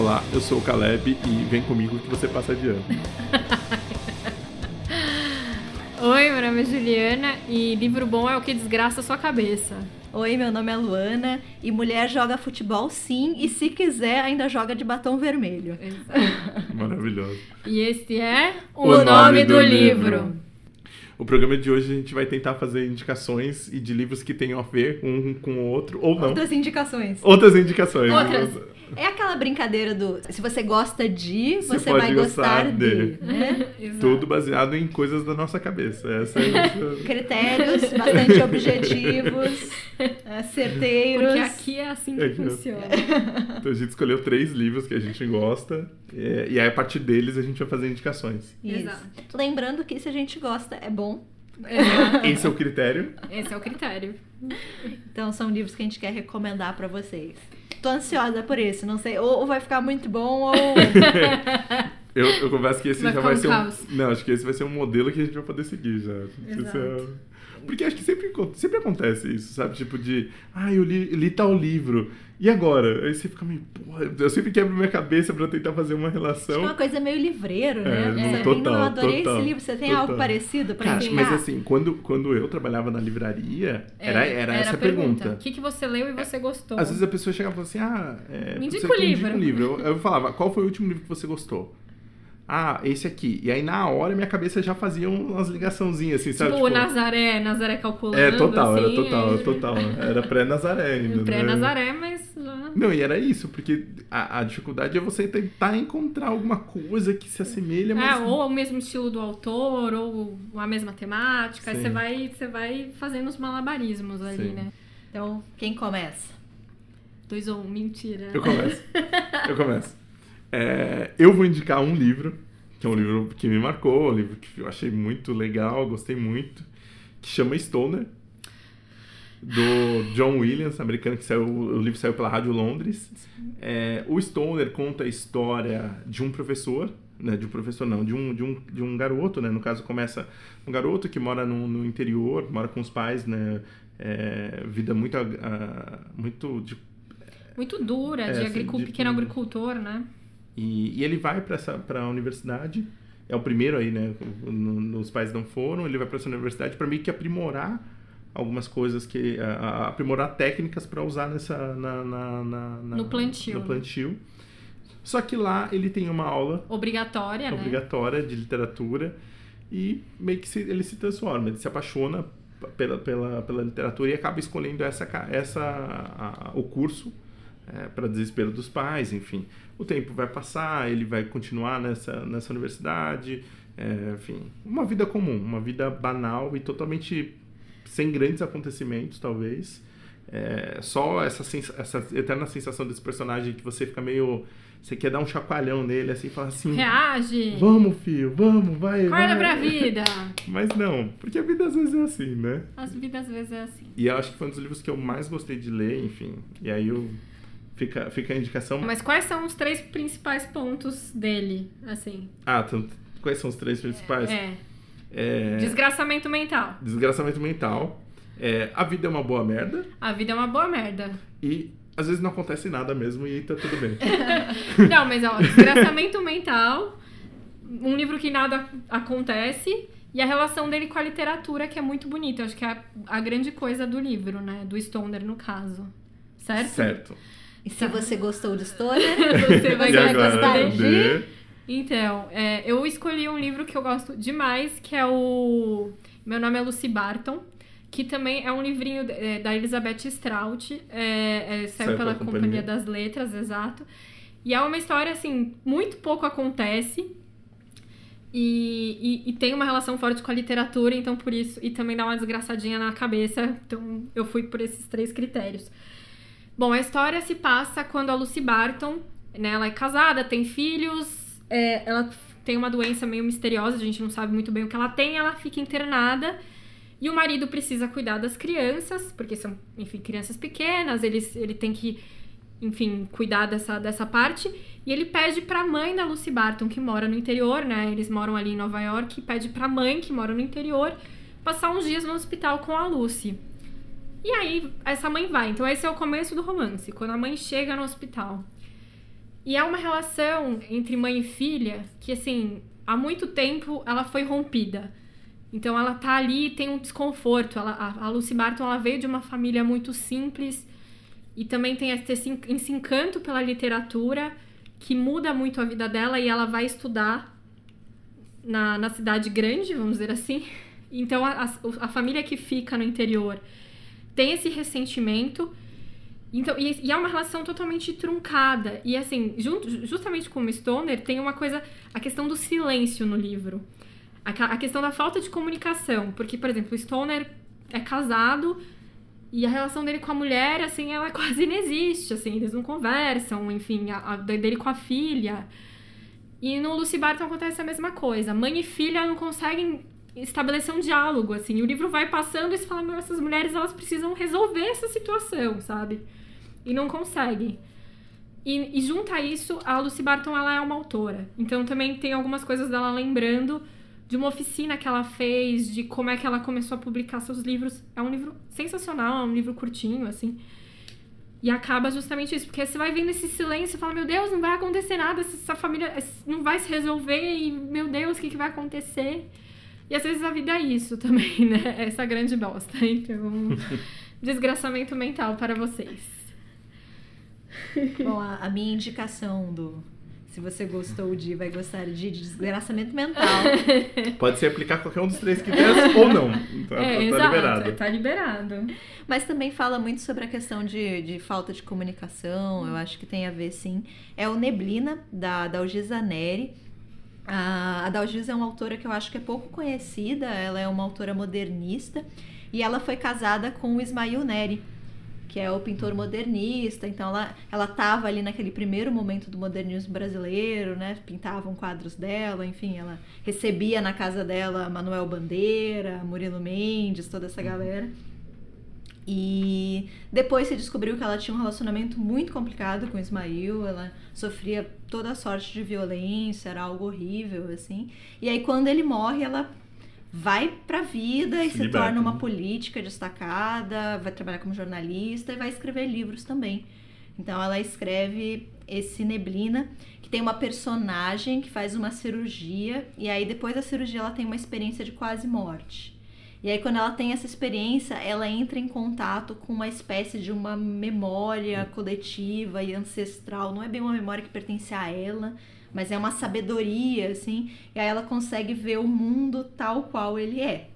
Olá, eu sou o Caleb e vem comigo que você passa de ano. Oi, meu nome é Juliana e livro bom é o que desgraça a sua cabeça. Oi, meu nome é Luana e mulher joga futebol sim e se quiser ainda joga de batom vermelho. Maravilhoso. E este é O Nome do Livro. O programa de hoje a gente vai tentar fazer indicações e de livros que tenham a ver um com o outro ou não. Outras indicações. Outras indicações. Outras. É aquela brincadeira do se você gosta de, Você você, pode vai gostar gostar de. de. né? Tudo baseado em coisas da nossa cabeça. Essa é a Critérios bastante objetivos, é, certeiros. Porque aqui é assim que É funciona. Então a gente escolheu três livros que a gente gosta é, e aí a partir deles a gente vai fazer indicações. Isso. Exato. Lembrando que se a gente gosta, é bom. Exato. Esse é o critério. Esse é o critério. Então são livros que a gente quer recomendar pra vocês. Tô ansiosa por isso, não sei, ou ou vai ficar muito bom ou Eu, eu confesso que esse Vai já vai um ser caos. um. Não, acho que esse vai ser um modelo que a gente vai poder seguir já. Exato. é- Porque acho que sempre, sempre acontece isso, sabe? Tipo de, ah, eu li, li tal livro. E agora? Aí você fica meio, porra, eu sempre quebro minha cabeça pra tentar fazer uma Acho que é relação. uma coisa meio livreiro, né? É, Você total, eu adorei total, esse livro. Você tem total. algo parecido pra Cara, indicar? mas assim, quando, quando eu trabalhava na livraria, era, É, era, essa a a pergunta. O que, que você leu e você gostou? Às vezes a pessoa chegava e falava assim, ah, é, Me indica você o livro. um livro. Eu, eu falava, qual foi o último livro que você gostou? Ah, esse aqui. E aí na hora minha cabeça já fazia umas ligaçãozinhas, assim, sabe? Tipo, o Nazaré, Nazaré calculando. É, total, era assim, total, é- total. Era pré-Nazaré ainda. né? Pré-Nazaré, mas já... Não, e era isso, porque a, a dificuldade é você tentar encontrar alguma coisa que se assemelha, É, mas... ou o mesmo estilo do autor, ou a mesma temática. Aí você vai, você vai fazendo os malabarismos ali, Sim. né? Então, quem começa? Dois ou um, mentira. Eu começo. Eu começo. É, eu vou indicar um livro, que é um livro que me marcou, um livro que eu achei muito legal, gostei muito, que chama Stoner, do John Williams, americano, que saiu, o livro saiu pela Rádio Londres. É, o Stoner conta a história de um professor, né, de um professor não, de um, de um, de um garoto, né, no caso começa um garoto que mora no, no interior, mora com os pais, né, é, vida muito, ah, muito de Muito dura, É, de, assim, agricu- de- pequeno agricultor, né? E, e ele vai para a universidade, é o primeiro aí, né? no- Os pais não foram, ele vai para essa universidade para meio que aprimorar algumas coisas que. a- a- aprimorar técnicas para usar nessa. Na, na- na- No plantio, No né? plantio. Só que lá ele tem uma aula Obrigatória, né? obrigatória de literatura e meio que se- ele se transforma, ele se apaixona pela, pela, pela literatura e acaba escolhendo essa, essa a- a- o curso para desespero dos pais, enfim. O tempo vai passar, ele vai continuar nessa, nessa universidade, é, enfim, uma vida comum, uma vida banal e totalmente sem grandes acontecimentos, talvez. É, só essa, essa eterna sensação desse personagem que você fica meio. Você quer dar um chacoalhão nele, assim, falar assim. Reage! Vamos, filho, vamos, vai. Acorda vai. pra vida! Mas não, porque a vida às vezes é assim, né? As vidas às vezes é assim. E eu acho que foi um dos livros que eu mais gostei de ler, enfim. E aí eu. Fica, fica a indicação. Mas quais são os três principais pontos dele, assim? Ah, quais são os três principais? É. É, Desgraçamento mental. Desgraçamento mental. É, a vida é uma boa merda. A vida é uma boa merda. E às vezes não acontece nada mesmo e tá tudo bem. Não, mas ó, desgraçamento mental, um livro que nada acontece e a relação dele com a literatura que é muito bonita. Eu acho que é a, a grande coisa do livro, né? Do Stoner, no caso. Certo? certo. E se você gostou de Stoner, Você vai gostar de- de- Então, é, eu escolhi um livro que eu gosto demais, que é o. Meu nome é Lucy Barton, que também é um livrinho é, da Elizabeth Strout, é, é, saiu pela Companhia. Companhia. das Letras, exato. E é uma história, assim, muito pouco acontece. E, e, e tem uma relação forte com a literatura, então por isso. E também dá uma desgraçadinha na cabeça. Então eu fui por esses três critérios. Bom, a história se passa quando a Lucy Barton, né, ela é casada, tem filhos, é, ela tem uma doença meio misteriosa, a gente não sabe muito bem o que ela tem, ela fica internada e o marido precisa cuidar das crianças, porque são, enfim, crianças pequenas, eles, ele tem que, enfim, cuidar dessa, dessa parte. E ele pede pra mãe da Lucy Barton, que mora no interior, né? Eles moram ali em Nova York, e pede pra mãe, que mora no interior, passar uns dias no hospital com a Lucy. E aí, essa mãe vai. Então, esse é o começo do romance, quando a mãe chega no hospital. E é uma relação entre mãe e filha que, assim, há muito tempo ela foi rompida. Então ela tá ali tem um desconforto. Ela, a, a Lucy Barton ela veio de uma família muito simples e também tem esse, esse encanto pela literatura que muda muito a vida dela e ela vai estudar na, na cidade grande, vamos dizer assim. Então a, a, a família que fica no interior tem esse ressentimento. Então, e, e, é uma relação totalmente truncada. E assim, junto, justamente com o Stoner, tem uma coisa, a questão do silêncio no livro. A, a questão da falta de comunicação. Porque, por exemplo, o Stoner é casado e a relação dele com a mulher, assim, ela quase não existe, assim, eles não conversam, enfim, a, a dele com a filha. E no Lucy Barton acontece a mesma coisa. Mãe e filha não conseguem estabelecer um diálogo, assim. O livro vai passando e você fala, meu, essas mulheres, elas precisam resolver essa situação, sabe? E não conseguem. E, e junto a isso, a Lucy Barton, ela é uma autora. Então também tem algumas coisas dela lembrando de uma oficina que ela fez, de como é que ela começou a publicar seus livros. É um livro sensacional, é um livro curtinho, assim. E acaba justamente isso, porque você vai vendo esse silêncio e fala, meu Deus, não vai acontecer nada, essa família não vai se resolver e, meu Deus, o que, que vai acontecer? E às vezes a vida é isso também, né? Essa grande bosta. Então, desgraçamento mental para vocês. Bom, a, a minha indicação do se você gostou de, vai gostar de, de desgraçamento mental. Pode se aplicar qualquer um dos três critérios ou não. Então, é, tá, exato, liberado. Tá liberado. Mas também fala muito sobre a questão de, de falta de comunicação. Eu acho que tem a ver, sim. É o Neblina, da Dalgisa Neri. A, a Dalgisa é uma autora que eu acho que é pouco conhecida. Ela é uma autora modernista. E ela foi casada com o Ismail Neri que é o pintor modernista. Então ela ela estava ali naquele primeiro momento do modernismo brasileiro, né? Pintavam quadros dela, enfim, ela recebia na casa dela Manuel Bandeira, Murilo Mendes, toda essa galera. E depois se descobriu que ela tinha um relacionamento muito complicado com Ismail, ela sofria toda sorte de violência, era algo horrível, assim. E aí quando ele morre, ela vai para a vida e se, se liberta, torna uma né? política destacada, vai trabalhar como jornalista e vai escrever livros também. Então ela escreve esse Neblina, que tem uma personagem que faz uma cirurgia e aí depois da cirurgia ela tem uma experiência de quase morte. E aí quando ela tem essa experiência, ela entra em contato com uma espécie de uma memória coletiva e ancestral, não é bem uma memória que pertence a ela, mas é uma sabedoria, assim, e aí ela consegue ver o mundo tal qual ele é.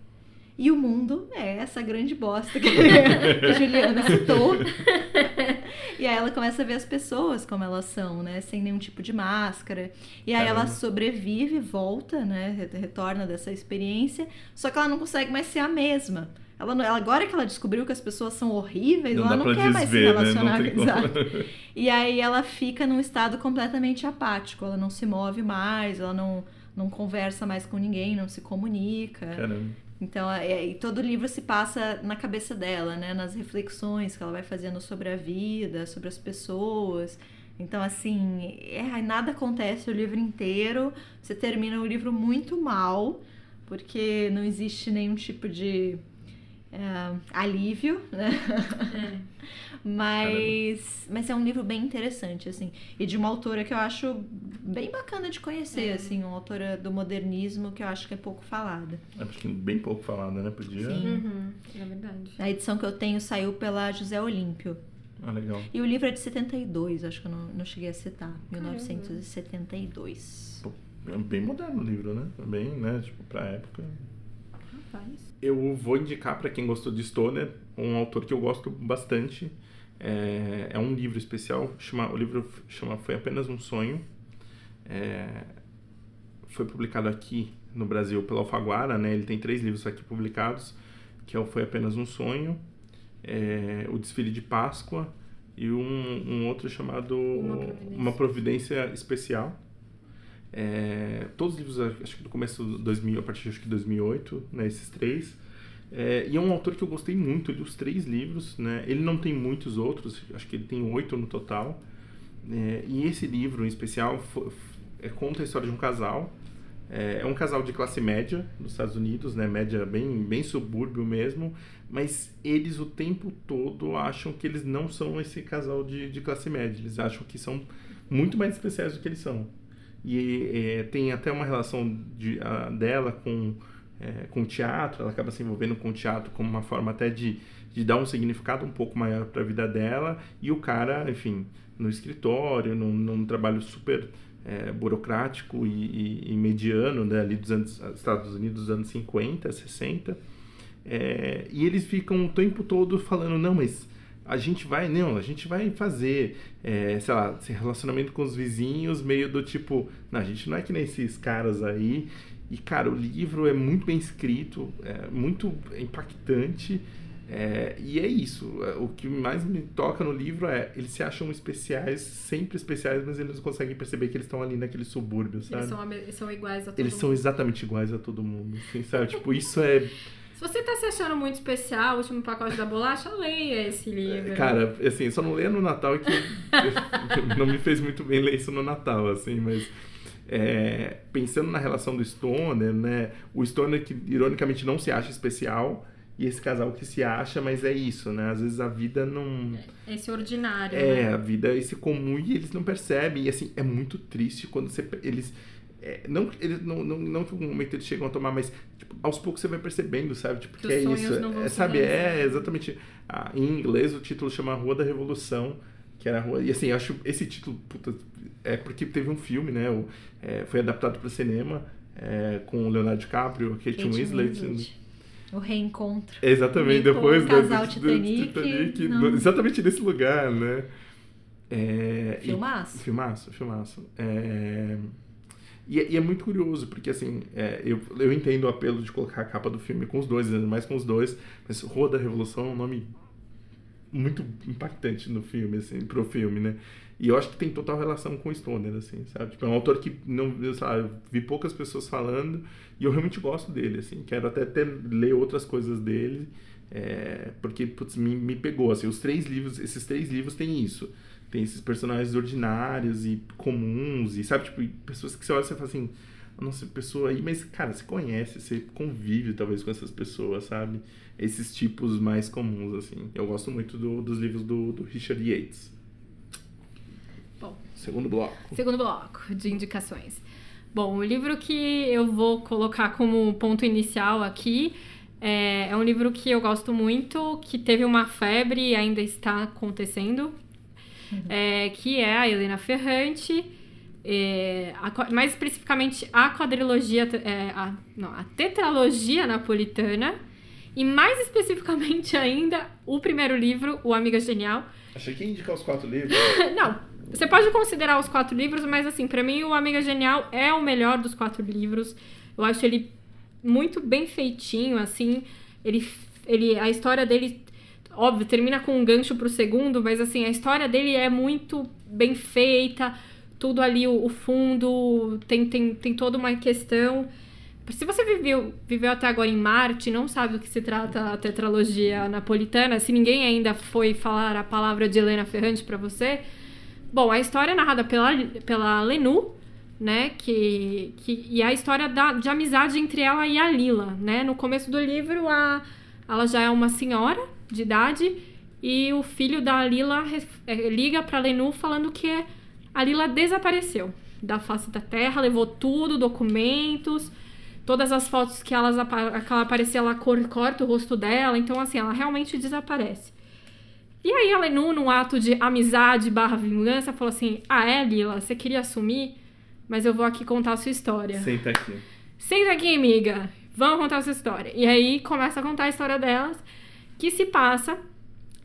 E o mundo é essa grande bosta que a Juliana citou. e aí ela começa a ver as pessoas como elas são, né? Sem nenhum tipo de máscara. E aí Caramba. ela sobrevive, volta, né? Retorna dessa experiência. Só que ela não consegue mais ser a mesma. Ela, ela, agora que ela descobriu que as pessoas são horríveis, não ela não quer desver, mais se né? relacionar. Né? Exato. E aí ela fica num estado completamente apático. Ela não se move mais, ela não, não conversa mais com ninguém, não se comunica. Caramba. Então, é, e todo o livro se passa na cabeça dela, né? Nas reflexões que ela vai fazendo sobre a vida, sobre as pessoas. Então, assim, é, nada acontece o livro inteiro. Você termina o livro muito mal, porque não existe nenhum tipo de é, alívio, né? É. mas, mas é um livro bem interessante, assim. E de uma autora que eu acho bem bacana de conhecer, é. assim. Uma autora do modernismo que eu acho que é pouco falada. Acho que bem pouco falada, né? Podia... Sim, uhum. é verdade. A edição que eu tenho saiu pela José Olímpio. Ah, legal. E o livro é de 72, acho que eu não, não cheguei a citar. 1972. Pô, é bem moderno o livro, né? Bem, né? Tipo, pra época. Rapaz eu vou indicar para quem gostou de Stoner um autor que eu gosto bastante. É, é um livro especial. Chama, o livro chama Foi Apenas um Sonho. É, foi publicado aqui no Brasil pela Alfaguara, né? Ele tem três livros aqui publicados, que é o Foi Apenas um Sonho, é, O Desfile de Páscoa e um, um outro chamado Uma Providência, Uma Providência Especial. É, todos os livros, acho que do começo do 2000, a partir de 2008, né, esses três. É, e é um autor que eu gostei muito, li os três livros, né? Ele não tem muitos outros, acho que ele tem oito no total. É, e esse livro em especial é, conta a história de um casal. É, é, um casal de classe média dos Estados Unidos, né? Média bem, bem subúrbio mesmo. Mas eles o tempo todo acham que eles não são esse casal de, de classe média. Eles acham que são muito mais especiais do que eles são. E é, tem até uma relação de, a, dela com, é, com o teatro, ela acaba se envolvendo com o teatro como uma forma até de, de dar um significado um pouco maior para a vida dela. E o cara, enfim, no escritório, num, num trabalho super é, burocrático e, e, e, mediano, né, ali dos anos, Estados Unidos dos anos 50, 60. É, e eles ficam o tempo todo falando, não, mas a gente vai, não, a gente vai fazer, é, sei lá, esse relacionamento com os vizinhos, meio do tipo, não, a gente não é que nem esses caras aí. E, cara, o livro é muito bem escrito, é muito impactante. É, e é isso. O que mais me toca no livro é eles se acham especiais, sempre especiais, mas eles não conseguem perceber que eles estão ali naquele subúrbio, sabe? Eles são, eles são iguais a todo eles mundo. são exatamente iguais a todo mundo, assim, sabe? tipo, isso é você tá se achando muito especial, o último pacote da bolacha, leia esse livro. Cara, assim, só não leia no Natal que não me fez muito bem ler isso no Natal, assim, mas é, pensando na relação do Stoner, né? O Stoner que ironicamente não se acha especial e esse casal que se acha, mas é isso, né? Às vezes a vida não. É esse ordinário. É, né? a vida é esse comum e eles não percebem. E assim, é muito triste quando você, eles é, não, eles, não, não, não que um momento eles chegam a tomar, mas tipo, aos poucos você vai percebendo, sabe? Tipo, que, que é isso. É, sabe, é exatamente. Ah, em inglês o título chama Rua da Revolução, que era a rua. E assim, eu acho esse título, puta, é porque teve um filme, né? O, é, foi adaptado para cinema é, com o Leonardo DiCaprio, Kate, Kate Winslet. Winslet. O reencontro. Exatamente, o depois do casal Titanic. Titanic exatamente nesse lugar, né? É, filmaço. E, filmaço, filmaço. É, e, e, é muito curioso, porque assim, é, eu, eu entendo o apelo de colocar a capa do filme com os dois, mais com os dois, mas Rua da Revolução é um nome muito impactante no filme, assim, pro filme, né? E eu acho que tem total relação com o Stoner, assim, sabe? Tipo, é um autor que não, eu, sabe, vi poucas pessoas falando e eu realmente gosto dele, assim. Quero até, até ler outras coisas dele, é, porque, putz, me, me pegou, assim. Os três livros, esses três livros têm isso tem esses personagens ordinários e comuns, e sabe, tipo, pessoas que você olha e você fala assim, nossa, pessoa aí, mas, cara, você conhece, você convive talvez com essas pessoas, sabe? Esses tipos mais comuns, assim. Eu gosto muito do, dos livros do, do Richard Yates. Bom. Segundo bloco. Segundo bloco de indicações. Bom, o livro que eu vou colocar como ponto inicial aqui é, é um livro que eu gosto muito, que teve uma febre e ainda está acontecendo, uhum. é, que é a Helena Ferrante. É, a, mais especificamente a quadrilogia, é, a, não, a tetralogia napolitana, e mais especificamente ainda o primeiro livro, O Amiga Genial. Achei que ia indicar os quatro livros. não, você pode considerar os quatro livros, mas assim, para mim o Amiga Genial é o melhor dos quatro livros. Eu acho ele muito bem feitinho, assim. Ele, ele, a história dele óbvio, termina com um gancho pro segundo, mas assim, a história dele é muito bem feita, tudo ali, o, o fundo, tem, tem, tem toda uma questão. Se você viveu, viveu até agora em Marte, não sabe do que se trata a tetralogia napolitana, se ninguém ainda foi falar a palavra de Helena Ferrante para você, bom, a história é narrada pela, pela Lenu, né, que, que, e a história da, de amizade entre ela e a Lila, né, no começo do livro, a, ela já é uma senhora, de idade e o filho da Lila é, liga para Lenu falando que a Lila desapareceu da face da terra, levou tudo, documentos, todas as fotos que, elas, que ela aparecia, ela corta o rosto dela, então assim, ela realmente desaparece. E aí a Lenu, num ato de amizade barra vingança, falou assim, ah é, Lila, você queria assumir, mas eu vou aqui contar a sua história. Senta aqui. Senta aqui, amiga. Vamos contar a sua história. E aí começa a contar a história delas que se passa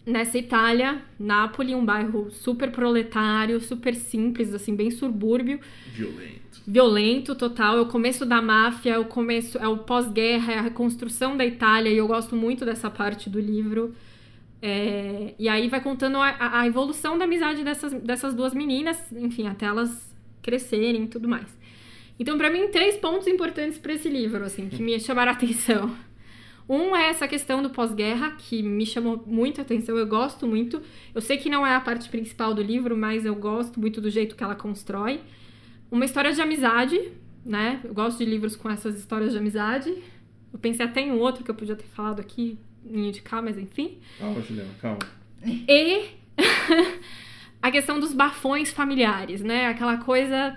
nessa Itália, Nápoles, um bairro super proletário, super simples, assim, bem subúrbio. Violento. Violento, total. É o começo da máfia, é o começo, é o pós-guerra, é a reconstrução da Itália, e eu gosto muito dessa parte do livro. É, e aí vai contando a, a, evolução da amizade dessas, dessas duas meninas, enfim, até elas crescerem e tudo mais. Então, para mim, três pontos importantes para esse livro, assim, que me chamaram a atenção. Um é essa questão do pós-guerra, que me chamou muita atenção, eu gosto muito. Eu sei que não é a parte principal do livro, mas eu gosto muito do jeito que ela constrói. Uma história de amizade, né? Eu gosto de livros com essas histórias de amizade. Eu pensei até em outro que eu podia ter falado aqui, em indicar, mas enfim. Calma, Juliana, calma. E a questão dos bafões familiares, né? Aquela coisa.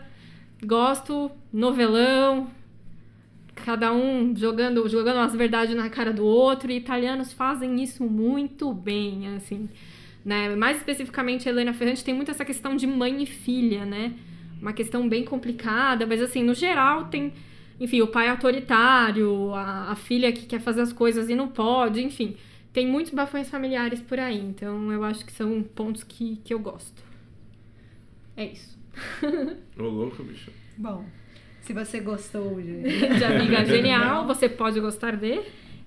Gosto, novelão, cada um jogando, jogando as verdades na cara do outro, e italianos fazem isso muito bem, assim. Né? Mais especificamente, a Helena Ferrante tem muito essa questão de mãe e filha, né? Uma questão bem complicada, mas assim, no geral tem, enfim, o pai autoritário, a, a filha que quer fazer as coisas e não pode, enfim. Tem muitos bafões familiares por aí, então eu acho que são pontos que, que eu gosto. É isso. Ô, louco, bicho. Bom, se você gostou de, de Amiga Genial, você pode gostar de.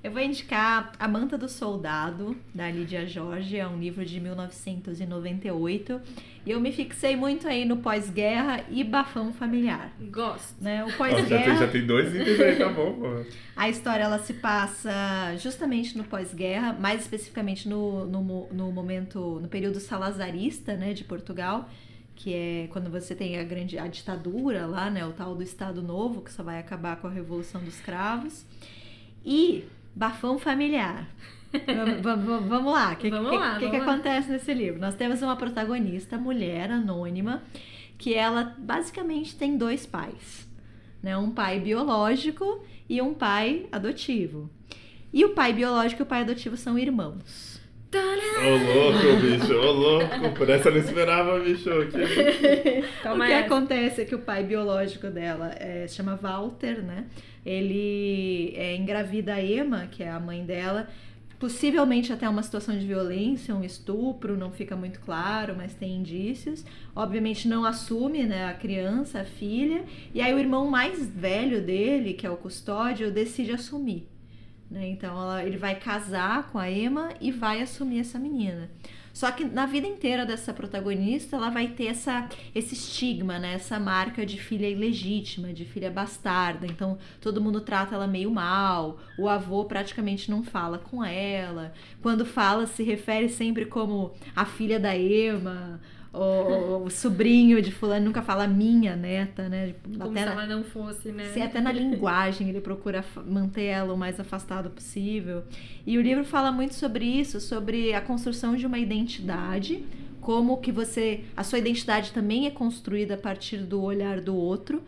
Eu vou indicar A Manta do Soldado, da Lídia Jorge, é um livro de 1998. E eu me fixei muito aí no pós-guerra e bafão familiar. Gosto. Né? O pós-guerra. Já, tem, já tem dois itens aí, tá bom, pô. A história ela se passa justamente no pós-guerra, mais especificamente no, no, no momento, no período salazarista, né, de Portugal que é quando você tem a grande a ditadura lá, né, o tal do Estado Novo, que só vai acabar com a Revolução dos Cravos. E Bafão Familiar. vamos, vamos lá, o que, que, lá, que, que acontece nesse livro? Nós temos uma protagonista, mulher anônima, que ela basicamente tem dois pais. Né? Um pai biológico e um pai adotivo. E o pai biológico e o pai adotivo são irmãos. Ô louco, bicho, ô louco. Por essa eu não esperava, bicho. Que... o que acontece é que o pai biológico dela é, se chama Walter, né? Ele é, engravida a Emma, que é a mãe dela, possivelmente até uma situação de violência, um estupro, não fica muito claro, mas tem indícios. Obviamente não assume né, a criança, a filha, e aí o irmão mais velho dele, que é o custódio, decide assumir. Né? Então ela, ele vai casar com a Emma e vai assumir essa menina. Só que na vida inteira dessa protagonista, ela vai ter essa, esse estigma, né? Essa marca de filha ilegítima, de filha bastarda. Então, todo mundo trata ela meio mal. O avô praticamente não fala com ela. Quando fala, se refere sempre como a filha da Emma o, o, sobrinho de fulano nunca fala minha neta, né? Como até se na, ela não fosse, né? Se até na linguagem ele procura manter ela o mais afastado possível. E o livro fala muito sobre isso, sobre a construção de uma identidade, como que você, a sua identidade também é construída a partir do olhar do outro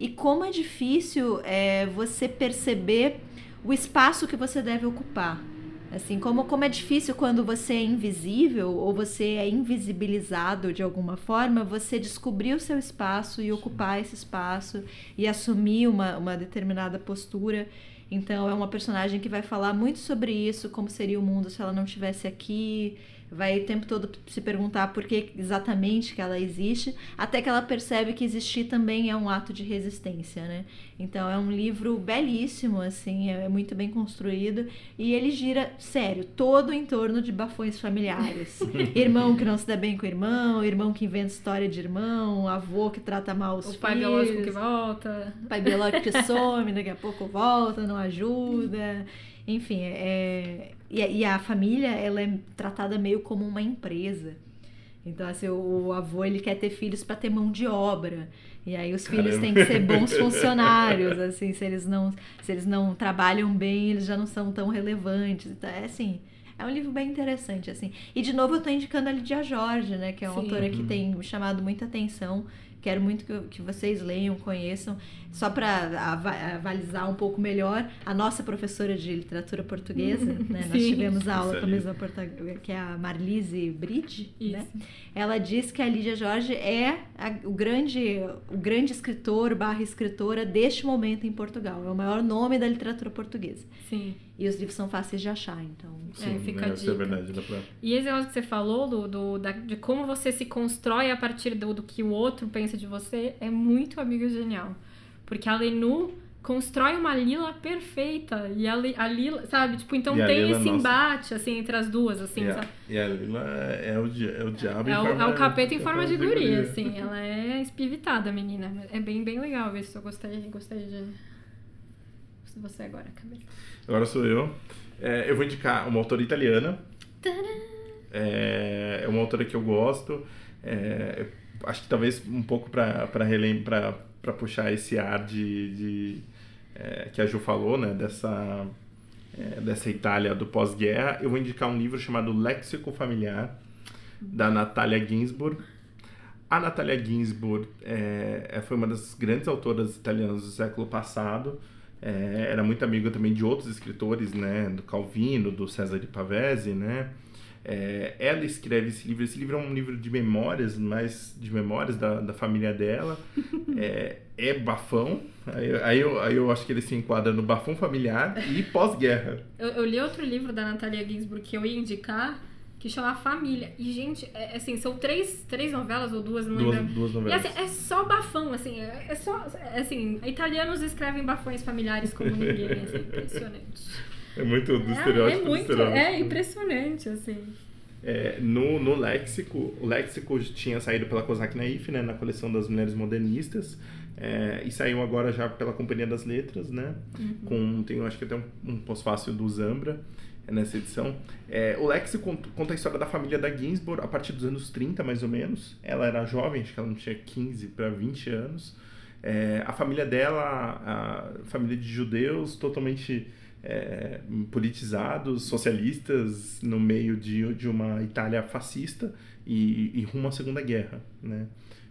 e como é difícil é, você perceber o espaço que você deve ocupar. Assim, como, como é difícil quando você é invisível ou você é invisibilizado de alguma forma, você descobrir o seu espaço e ocupar esse espaço e assumir uma, uma determinada postura. Então, é uma personagem que vai falar muito sobre isso, como seria o mundo se ela não estivesse aqui, vai o tempo todo se perguntar por que exatamente que ela existe, até que ela percebe que existir também é um ato de resistência, né? Então é um livro belíssimo, assim, é muito bem construído e ele gira, sério, todo em torno de bafões familiares. irmão que não se dá bem com o irmão, irmão que inventa história de irmão, avô que trata mal os o filhos. O pai biológico que volta. Pai biológico que some, daqui a pouco volta, não ajuda. Enfim, é, e, e, a família ela é tratada meio como uma empresa. Então, assim, o, o avô ele quer ter filhos para ter mão de obra. E aí os Caramba. filhos têm que ser bons funcionários, assim, se eles não se eles não trabalham bem, eles já não são tão relevantes. Então, é assim, é um livro bem interessante, assim. E de novo eu estou indicando a Lidia Jorge, né, que é uma Sim. autora que tem chamado muita atenção Quero muito que, que vocês leiam, conheçam, só para avalizar um pouco melhor. A nossa professora de literatura portuguesa, né? Nós tivemos a aula com a mesma portuguesa, que é a Marlise Bridge, né? Ela diz que a Lídia Jorge é a, o, grande, o grande escritor barra escritora deste momento em Portugal. É o maior nome da literatura portuguesa. Sim. E os livros são fáceis de achar, então. Sim, é, fica a dica. É verdade, pra... E esse negócio que você falou do, do da, de como você se constrói a partir do, do que o outro pensa de você é muito amigo genial. Porque a Lenu constrói uma Lila perfeita. E a, a Lila, sabe? Tipo, então e tem esse embate, assim, entre as duas, assim, e a, e a Lila é o, é o diabo é, em o, é o capeta em forma de guria, assim. Ela é espivitada, menina. É bem, bem legal isso. Eu gostei, gostei de... Você agora, Camila. Agora sou eu. É, eu vou indicar uma autora italiana. É, é uma autora que eu gosto. É, acho que talvez um pouco para para puxar esse ar de, de é, que a Ju falou, né? Dessa, é, dessa Itália do pós-guerra. Eu vou indicar um livro chamado Léxico Familiar, da Natália Ginsburg A Natalia Ginsburg é, foi uma das grandes autoras italianas do século passado. É, era muito amiga também de outros escritores, né? Do Calvino, do César de Pavese, né? É, ela escreve esse livro. Esse livro é um livro de memórias, mas de memórias da, da família dela. é, é bafão. Aí, aí, eu, aí eu acho que ele se enquadra no bafão familiar e pós-guerra. Eu, eu, li outro livro da Natalia Ginsburg que eu ia indicar, que chama Família. E, gente, é, assim, são três, três novelas ou duas, não duas, lembro. Duas novelas. E, assim, é só bafão, assim, é, é só, é, assim, italianos escrevem bafões familiares como ninguém, assim, impressionante. É muito do estereótipo. É, é muito, é impressionante, assim. É, no, no léxico, o léxico tinha saído pela Kozak Naif, né, na coleção das mulheres modernistas, é, e saiu agora já pela Companhia das Letras, né, uhum. com, tem acho que até um, um pós-fácil do Zambra, é, nessa edição. É, o léxico conta a história da família da Ginsburg a partir dos anos 30, mais ou menos. Ela era jovem, acho que ela não tinha 15 para 20 anos. É, a família dela, a família de judeus, totalmente é, politizados, socialistas, no meio de, de uma Itália fascista e, e rumo à Segunda Guerra. Né?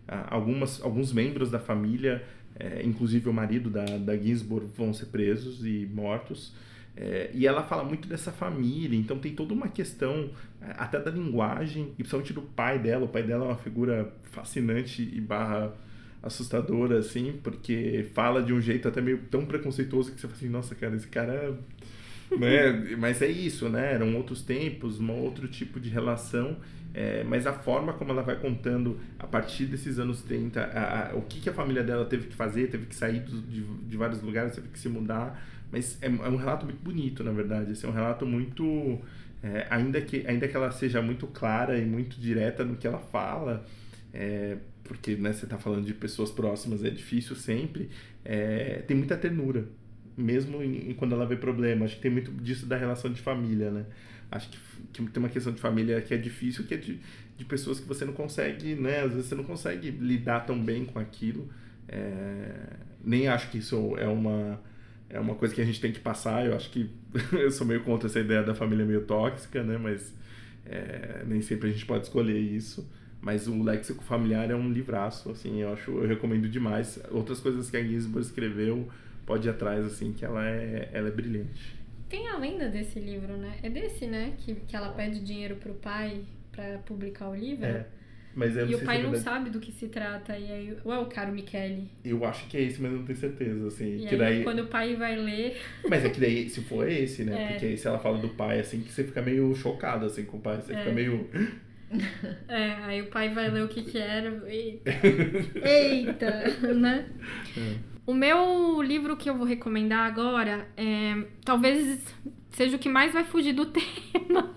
Algumas, alguns membros da família, é, inclusive o marido da, da Ginsburg, vão ser presos e mortos. É, e ela fala muito dessa família, então tem toda uma questão, é, até da linguagem, e principalmente do pai dela. O pai dela é uma figura fascinante e barra assustadora, assim, porque fala de um jeito até meio tão preconceituoso que você fala assim, nossa, cara, esse cara. né? Mas é isso, né? Eram outros tempos, um outro tipo de relação. É, mas a forma como ela vai contando a partir desses anos 30, a, a, o que, que a família dela teve que fazer, teve que sair do, de, de vários lugares, teve que se mudar. Mas é, é um relato muito bonito, na verdade. Assim, é um relato muito. É, ainda, que, ainda que ela seja muito clara e muito direta no que ela fala, é, porque né, você está falando de pessoas próximas, é difícil sempre, é, tem muita ternura, mesmo em, em, quando ela vê problema. Acho que tem muito disso da relação de família, né? Acho que, que tem uma questão de família que é difícil, que é de, de pessoas que você não consegue, né? Às vezes você não consegue lidar tão bem com aquilo. É, nem acho que isso é uma é uma coisa que a gente tem que passar. Eu acho que eu sou meio contra essa ideia da família meio tóxica, né? Mas é, nem sempre a gente pode escolher isso. Mas o Léxico Familiar é um livraço, assim, eu acho, eu recomendo demais. Outras coisas que a Ginsburg escreveu, pode ir atrás, assim, que ela é, ela é brilhante. Tem a lenda desse livro, né? É desse, né? Que, que ela pede dinheiro pro pai para publicar o livro. É. Mas e o pai é não sabe do que se trata. E aí, ou é o caro Michele? Eu acho que é esse, mas não tenho certeza, assim. E aí, daí... quando o pai vai ler... Mas é que daí, se for esse, né? É. Porque aí se ela fala do pai, assim, que você fica meio chocado, assim, com o pai. Você é. fica meio... É, aí o pai vai ler o que que era. Eita, Eita né? É. O meu livro que eu vou recomendar agora é talvez seja o que mais vai fugir do tema.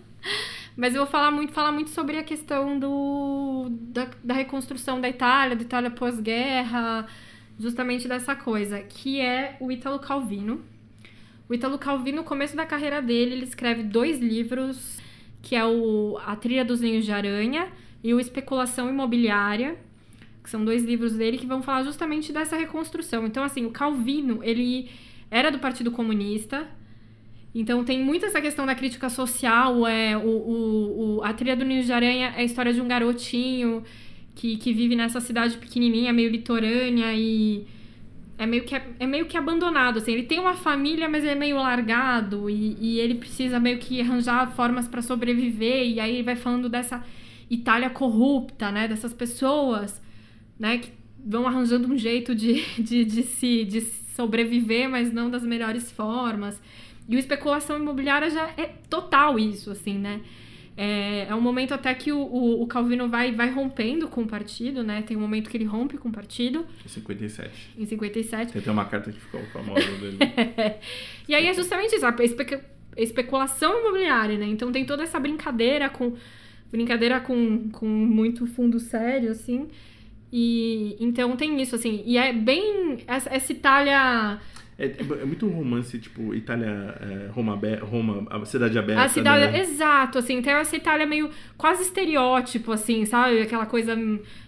Mas eu vou falar muito, falar muito sobre a questão do, da, da reconstrução da Itália, da Itália pós-guerra, justamente dessa coisa, que é o Ítalo Calvino. O Ítalo Calvino, no começo da carreira dele, ele escreve dois livros que é o A Trilha dos Ninhos de Aranha e o Especulação Imobiliária, que são dois livros dele que vão falar justamente dessa reconstrução. Então, assim, o Calvino, ele era do Partido Comunista, então tem muito essa questão da crítica social, é o, o, o, a Trilha do Ninho de Aranha é a história de um garotinho que, que vive nessa cidade pequenininha, meio litorânea e é meio que, é meio que abandonado, assim. Ele tem uma família, mas é meio largado e, e ele precisa meio que arranjar formas para sobreviver. E aí vai falando dessa Itália corrupta, né? Dessas pessoas, né? Que vão arranjando um jeito de, de, de, se, de sobreviver, mas não das melhores formas. E o especulação imobiliária já é total isso, assim, né? É, é um momento até que o, o, o, Calvino vai, vai rompendo com o partido, né? Tem um momento que ele rompe com o partido. Em 57. Em 57. Tem até uma carta que ficou famosa dele. e aí é justamente isso, a espe especulação imobiliária, né? Então tem toda essa brincadeira com brincadeira com, com muito fundo sério, assim. E então tem isso, assim. E é bem. Essa, essa Itália é, é, muito romance, tipo, Itália, é, Roma, Roma, a cidade aberta. A cidade, né? exato, assim, tem essa Itália meio quase estereótipo, assim, sabe? Aquela coisa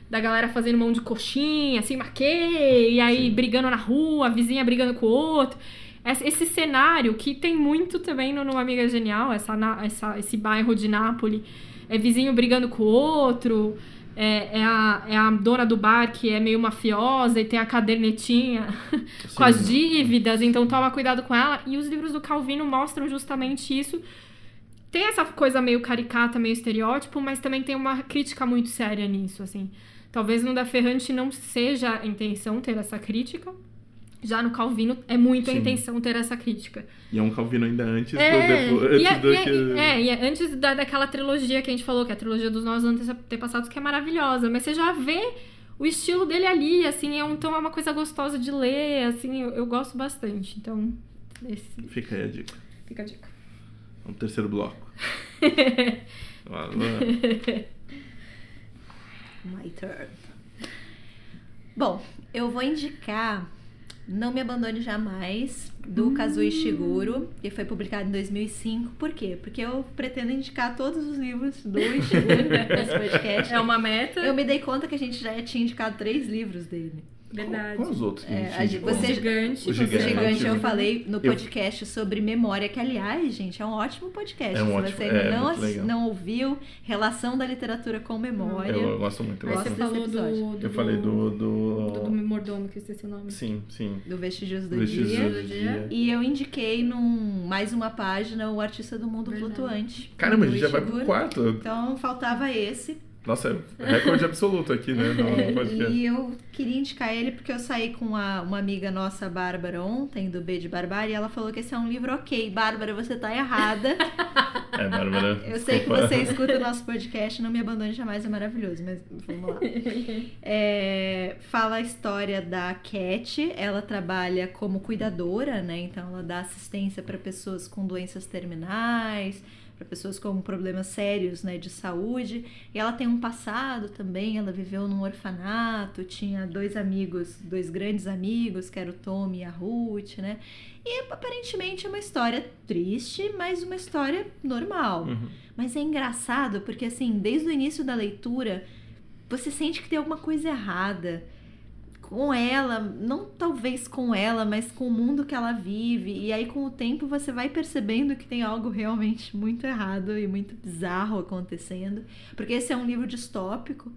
da galera fazendo mão de coxinha, assim, maquei, e aí Sim. brigando na rua, a vizinha brigando com o outro. Esse cenário que tem muito também no, no Amiga Genial, essa, essa, esse bairro de Nápoles, é vizinho brigando com o outro, é, é, a, é a dona do bar que é meio mafiosa e tem a cadernetinha com as dívidas, então toma cuidado com ela. E os livros do Calvino mostram justamente isso. Tem essa coisa meio caricata, meio estereótipo, mas também tem uma crítica muito séria nisso, assim. Talvez no da Ferrante não seja a intenção ter essa crítica, já no Calvino é muito Sim. a intenção ter essa crítica. E é um Calvino ainda antes é, do, antes é, do é, que... É, e é antes da, daquela trilogia que a gente falou, que é a trilogia dos nossos antepassados, que é maravilhosa. Mas você já vê o estilo dele ali, assim, é um, então é uma coisa gostosa de ler, assim, eu, eu gosto bastante. Então, esse... Fica aí a dica. Fica a dica. Vamos terceiro bloco. My turn. Bom, eu vou indicar não Me Abandone Jamais, do hum. Kazuo Ishiguro, que foi publicado em 2005. Por quê? Porque eu pretendo indicar todos os livros do Ishiguro nesse podcast. É uma meta. Eu me dei conta que a gente já tinha indicado três livros dele. Verdade. Qual, os outros? É, a, você, o gigante. O gigante, gigante eu falei no podcast eu... sobre memória, que aliás, gente, é um ótimo podcast. É um Se ótimo, você é, não, não ouviu, relação da literatura com memória. Eu, eu gosto muito. Eu Aí você falou do, do, Eu falei do... Do, do, do mordomo, que eu esqueci o nome. Sim, sim. Do Vestígios do, Vestígios dia. do dia. E eu indiquei num mais uma página o Artista do Mundo Verdade. Flutuante. Caramba, a gente já vai pro quarto. Então faltava esse. Nossa, é recorde absoluto aqui, né? No podcast. E eu queria indicar ele porque eu saí com uma, uma amiga nossa, Bárbara, ontem, do B de Barbárie, e ela falou que esse é um livro ok. Bárbara, você tá errada. É, Bárbara. Eu sei que você escuta o nosso podcast, não me abandone jamais, é maravilhoso, mas vamos lá. É, fala a história da Cat, ela trabalha como cuidadora, né? Então ela dá assistência para pessoas com doenças terminais para pessoas com problemas sérios né, de saúde. E ela tem um passado também, ela viveu num orfanato, tinha dois amigos, dois grandes amigos, que eram o Tommy e a Ruth, né? E aparentemente é uma história triste, mas uma história normal. Uhum. Mas é engraçado porque, assim, desde o início da leitura, você sente que tem alguma coisa errada com ela, não talvez com ela, mas com o mundo que ela vive. E aí, com o tempo, você vai percebendo que tem algo realmente muito errado e muito bizarro acontecendo. Porque esse é um livro distópico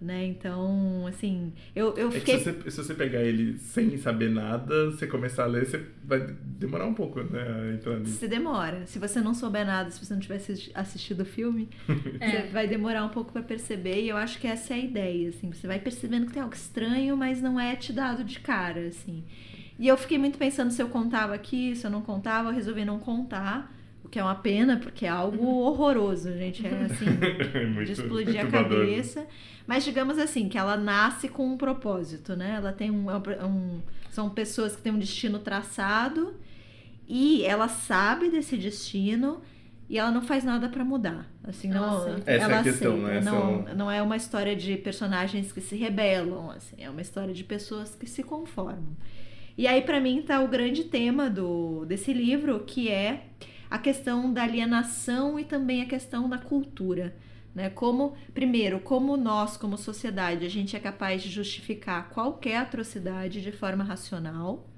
né? Então, assim, eu, eu fiquei... É se, você, se você pegar ele sem saber nada, você começar a ler, você vai demorar um pouco, né? Entrar. Você demora. Se você não souber nada, se você não tivesse assistido o filme, é. você vai demorar um pouco para perceber. E eu acho que essa é a ideia, assim. Você vai percebendo que tem algo estranho, mas não é te dado de cara, assim. E eu fiquei muito pensando se eu contava aqui, se eu não contava, eu resolvi não contar. O que é uma pena, porque é algo horroroso, gente. É assim, é de explodir a cabeça. Mas digamos assim, que ela nasce com um propósito, né? Ela tem um, é um, São pessoas que têm um destino traçado e ela sabe desse destino e ela não faz nada para mudar. Assim, não, Essa ela é a questão, né? Não, não é uma história de personagens que se rebelam, assim, é uma história de pessoas que se conformam. E aí para mim tá o grande tema do desse livro, que é a questão da alienação e também a questão da cultura. Né? Como, primeiro, como nós, como sociedade, a gente é capaz de justificar qualquer atrocidade de forma racional.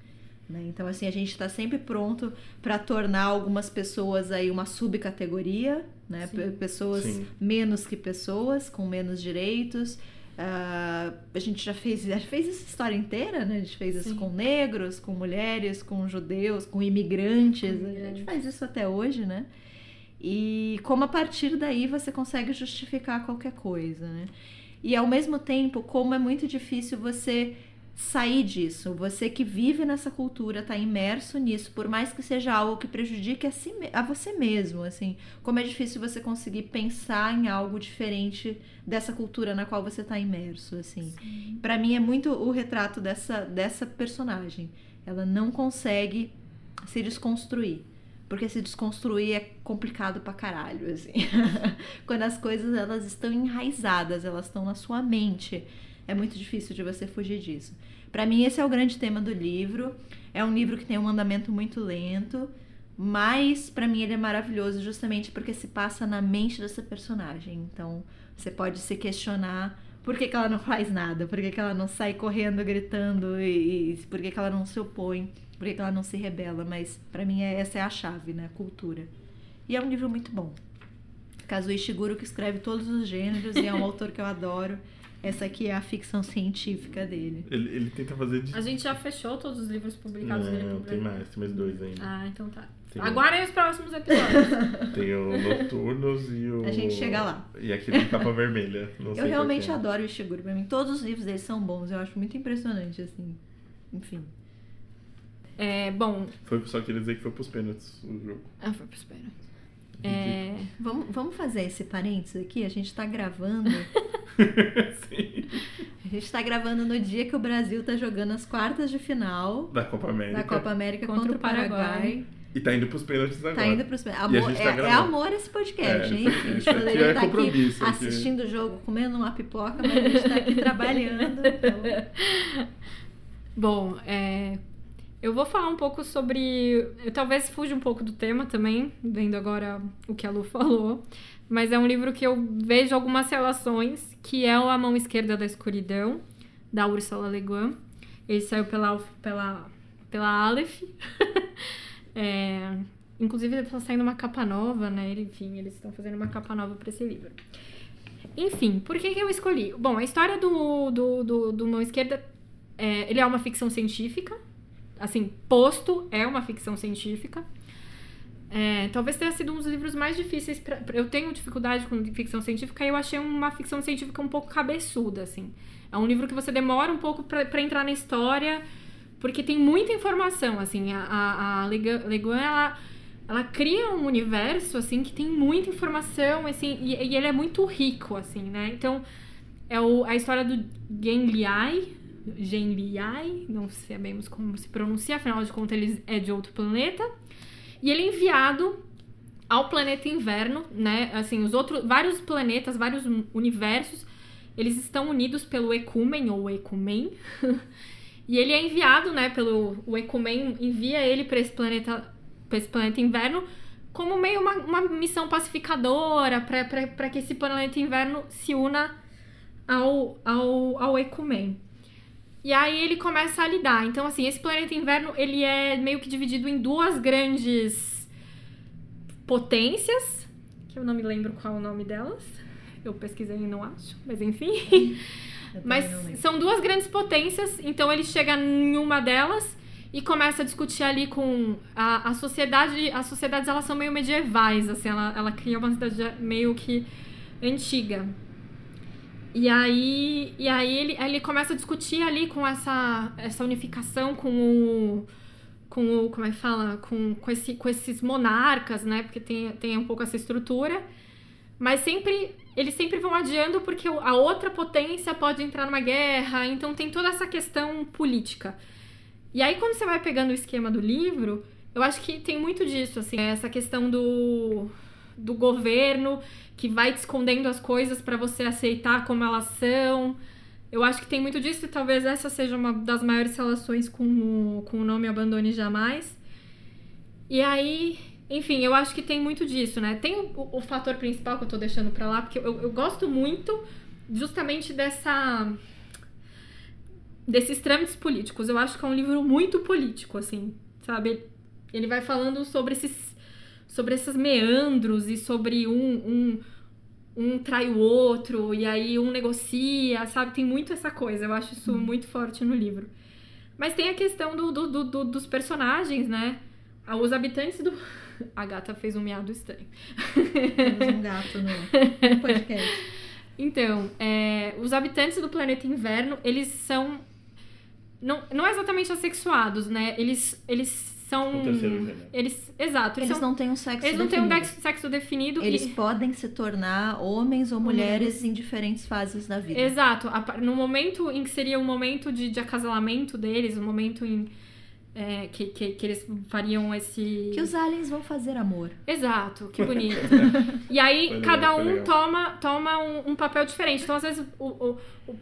Né? Então, assim, a gente está sempre pronto para tornar algumas pessoas aí uma subcategoria, né? pessoas Sim. menos que pessoas, com menos direitos. Uh, a gente já fez, já fez essa história inteira, né? A gente fez Sim. isso com negros, com mulheres, com judeus, com imigrantes. Com imigrantes. A gente faz isso até hoje, né? E como a partir daí você consegue justificar qualquer coisa, né? E ao mesmo tempo, como é muito difícil você sair disso. Você que vive nessa cultura, está imerso nisso, por mais que seja algo que prejudique a, si, a você mesmo, assim. Como é difícil você conseguir pensar em algo diferente dessa cultura na qual você está imerso, assim. Para mim é muito o retrato dessa, dessa personagem. Ela não consegue se desconstruir. Porque se desconstruir é complicado pra caralho, assim. Quando as coisas elas estão enraizadas, elas estão na sua mente, é muito difícil de você fugir disso. Para mim esse é o grande tema do livro. É um livro que tem um andamento muito lento, mas para mim ele é maravilhoso justamente porque se passa na mente dessa personagem. Então, você pode se questionar por que, que ela não faz nada, por que, que ela não sai correndo, gritando e, e por que, que ela não se opõe por que ela não se rebela, mas para mim é, essa é a chave, né? Cultura. E é um livro muito bom. Kazuo Ishiguro, que escreve todos os gêneros e é um autor que eu adoro. Essa aqui é a ficção científica dele. Ele, ele tenta fazer de. A gente já fechou todos os livros publicados dele Não, tem mais, tem mais dois ainda. Ah, então tá. Tem- Aguardem os próximos episódios. Tem o Noturnos e o. A gente chega lá. E aquele de capa vermelha. Não sei Eu realmente é. adoro o Ishiguro. Pra mim, todos os livros dele são bons. Eu acho muito impressionante, assim. Enfim. é, bom. Foi, só queria dizer que foi pros pênaltis o jogo. Ah, foi pro espera. É, Vamos, vamos fazer esse parênteses aqui? A gente tá gravando. Sim. A gente tá gravando no dia que o Brasil tá jogando as quartas de final Da Copa América. da Copa América Contra contra, o Paraguai. Paraguai. E tá indo pros pênaltis agora. Tá indo pros. E a Amor, gente tá é, é amor esse podcast, É, hein? isso aqui- A gente isso aqui poderia é estar aqui compromisso, aqui. assistindo o jogo, comendo uma pipoca, mas a gente tá aqui trabalhando. Então... Bom, é, eu vou falar um pouco sobre. Eu talvez fuja um pouco do tema também, vendo agora o que a Lu falou. Mas é um livro que eu vejo algumas relações, que é o A Mão Esquerda da Escuridão, da Ursula Le Guin. Ele saiu pela, pela, pela Aleph. É, inclusive, está saindo uma capa nova, né? Enfim, eles estão fazendo uma capa nova para esse livro. Enfim, por que, que eu escolhi? Bom, a história do, do, do, do Mão Esquerda é, ele é uma ficção científica. Assim, posto é uma ficção científica. É, talvez tenha sido um dos livros mais difíceis. Pra, eu tenho dificuldade com ficção científica e eu achei uma ficção científica um pouco cabeçuda, assim. É um livro que você demora um pouco pra entrar na história, porque tem muita informação, assim. A, a, a ela, ela cria um universo, assim, que tem muita informação, assim, e, e ele é muito rico, assim, né? Então, é o, a história do Gen Liai, Gen Liai, não sabemos como se pronuncia, afinal de contas ele é de outro planeta. E ele é enviado ao planeta Inverno, né? Assim, os outros, vários planetas, vários universos, eles estão unidos pelo Ecumen ou Ecumen. e ele é enviado, né, pelo o Ecumen envia ele para esse planeta, para esse planeta Inverno como meio uma, uma missão pacificadora para que esse planeta Inverno se una ao, ao, ao Ecumen. E aí ele começa a lidar. Então, assim, esse planeta inverno, ele é meio que dividido em duas grandes potências, que eu não me lembro qual é o nome delas. Eu pesquisei e não acho, mas enfim. Mas são duas grandes potências, então ele chega em uma delas e começa a discutir ali com a, a sociedade. As sociedades elas são meio medievais, assim, ela, ela cria uma cidade meio que antiga. E aí, e aí ele, ele começa a discutir ali com essa, essa unificação com o. Com o. Como é que fala? Com, com, esse, com esses monarcas, né? Porque tem, tem um pouco essa estrutura. Mas sempre. Eles sempre vão adiando porque a outra potência pode entrar numa guerra. Então tem toda essa questão política. E aí, quando você vai pegando o esquema do livro, eu acho que tem muito disso, assim, essa questão do, do governo que vai te escondendo as coisas pra você aceitar como elas são. Eu acho que tem muito disso e talvez essa seja uma das maiores relações com o, com o nome Abandone Jamais. E aí, enfim, eu acho que tem muito disso, né? Tem o, o fator principal que eu tô deixando pra lá, porque eu, eu gosto muito justamente dessa desses trâmites políticos. Eu acho que é um livro muito político, assim, sabe? Ele vai falando sobre esses sobre esses meandros e sobre um, um, um trai o outro e aí um negocia, sabe? Tem muito essa coisa. Eu acho isso muito forte no livro. Mas tem a questão do, do- do- do- dos personagens, né? Ah, Os habitantes do. A gata fez um miado estranho. Temos um gato no, no podcast. Então, é, os habitantes do planeta Inverno, eles são. Não, não exatamente assexuados, né? Eles, eles são. O terceiro gênero. Eles, exato, eles, Eles são- não têm um sexo eles não têm um definido. sexo definido. Eles e, podem se tornar homens ou mulheres em diferentes fases da vida. Exato. No momento em que seria o momento de, de acasalamento deles, o momento em. É, que, que, que eles fariam esse. Que os aliens vão fazer amor. Exato, que bonito. E aí, legal, cada um legal. toma, toma um, um papel diferente. Então, às vezes, o, o,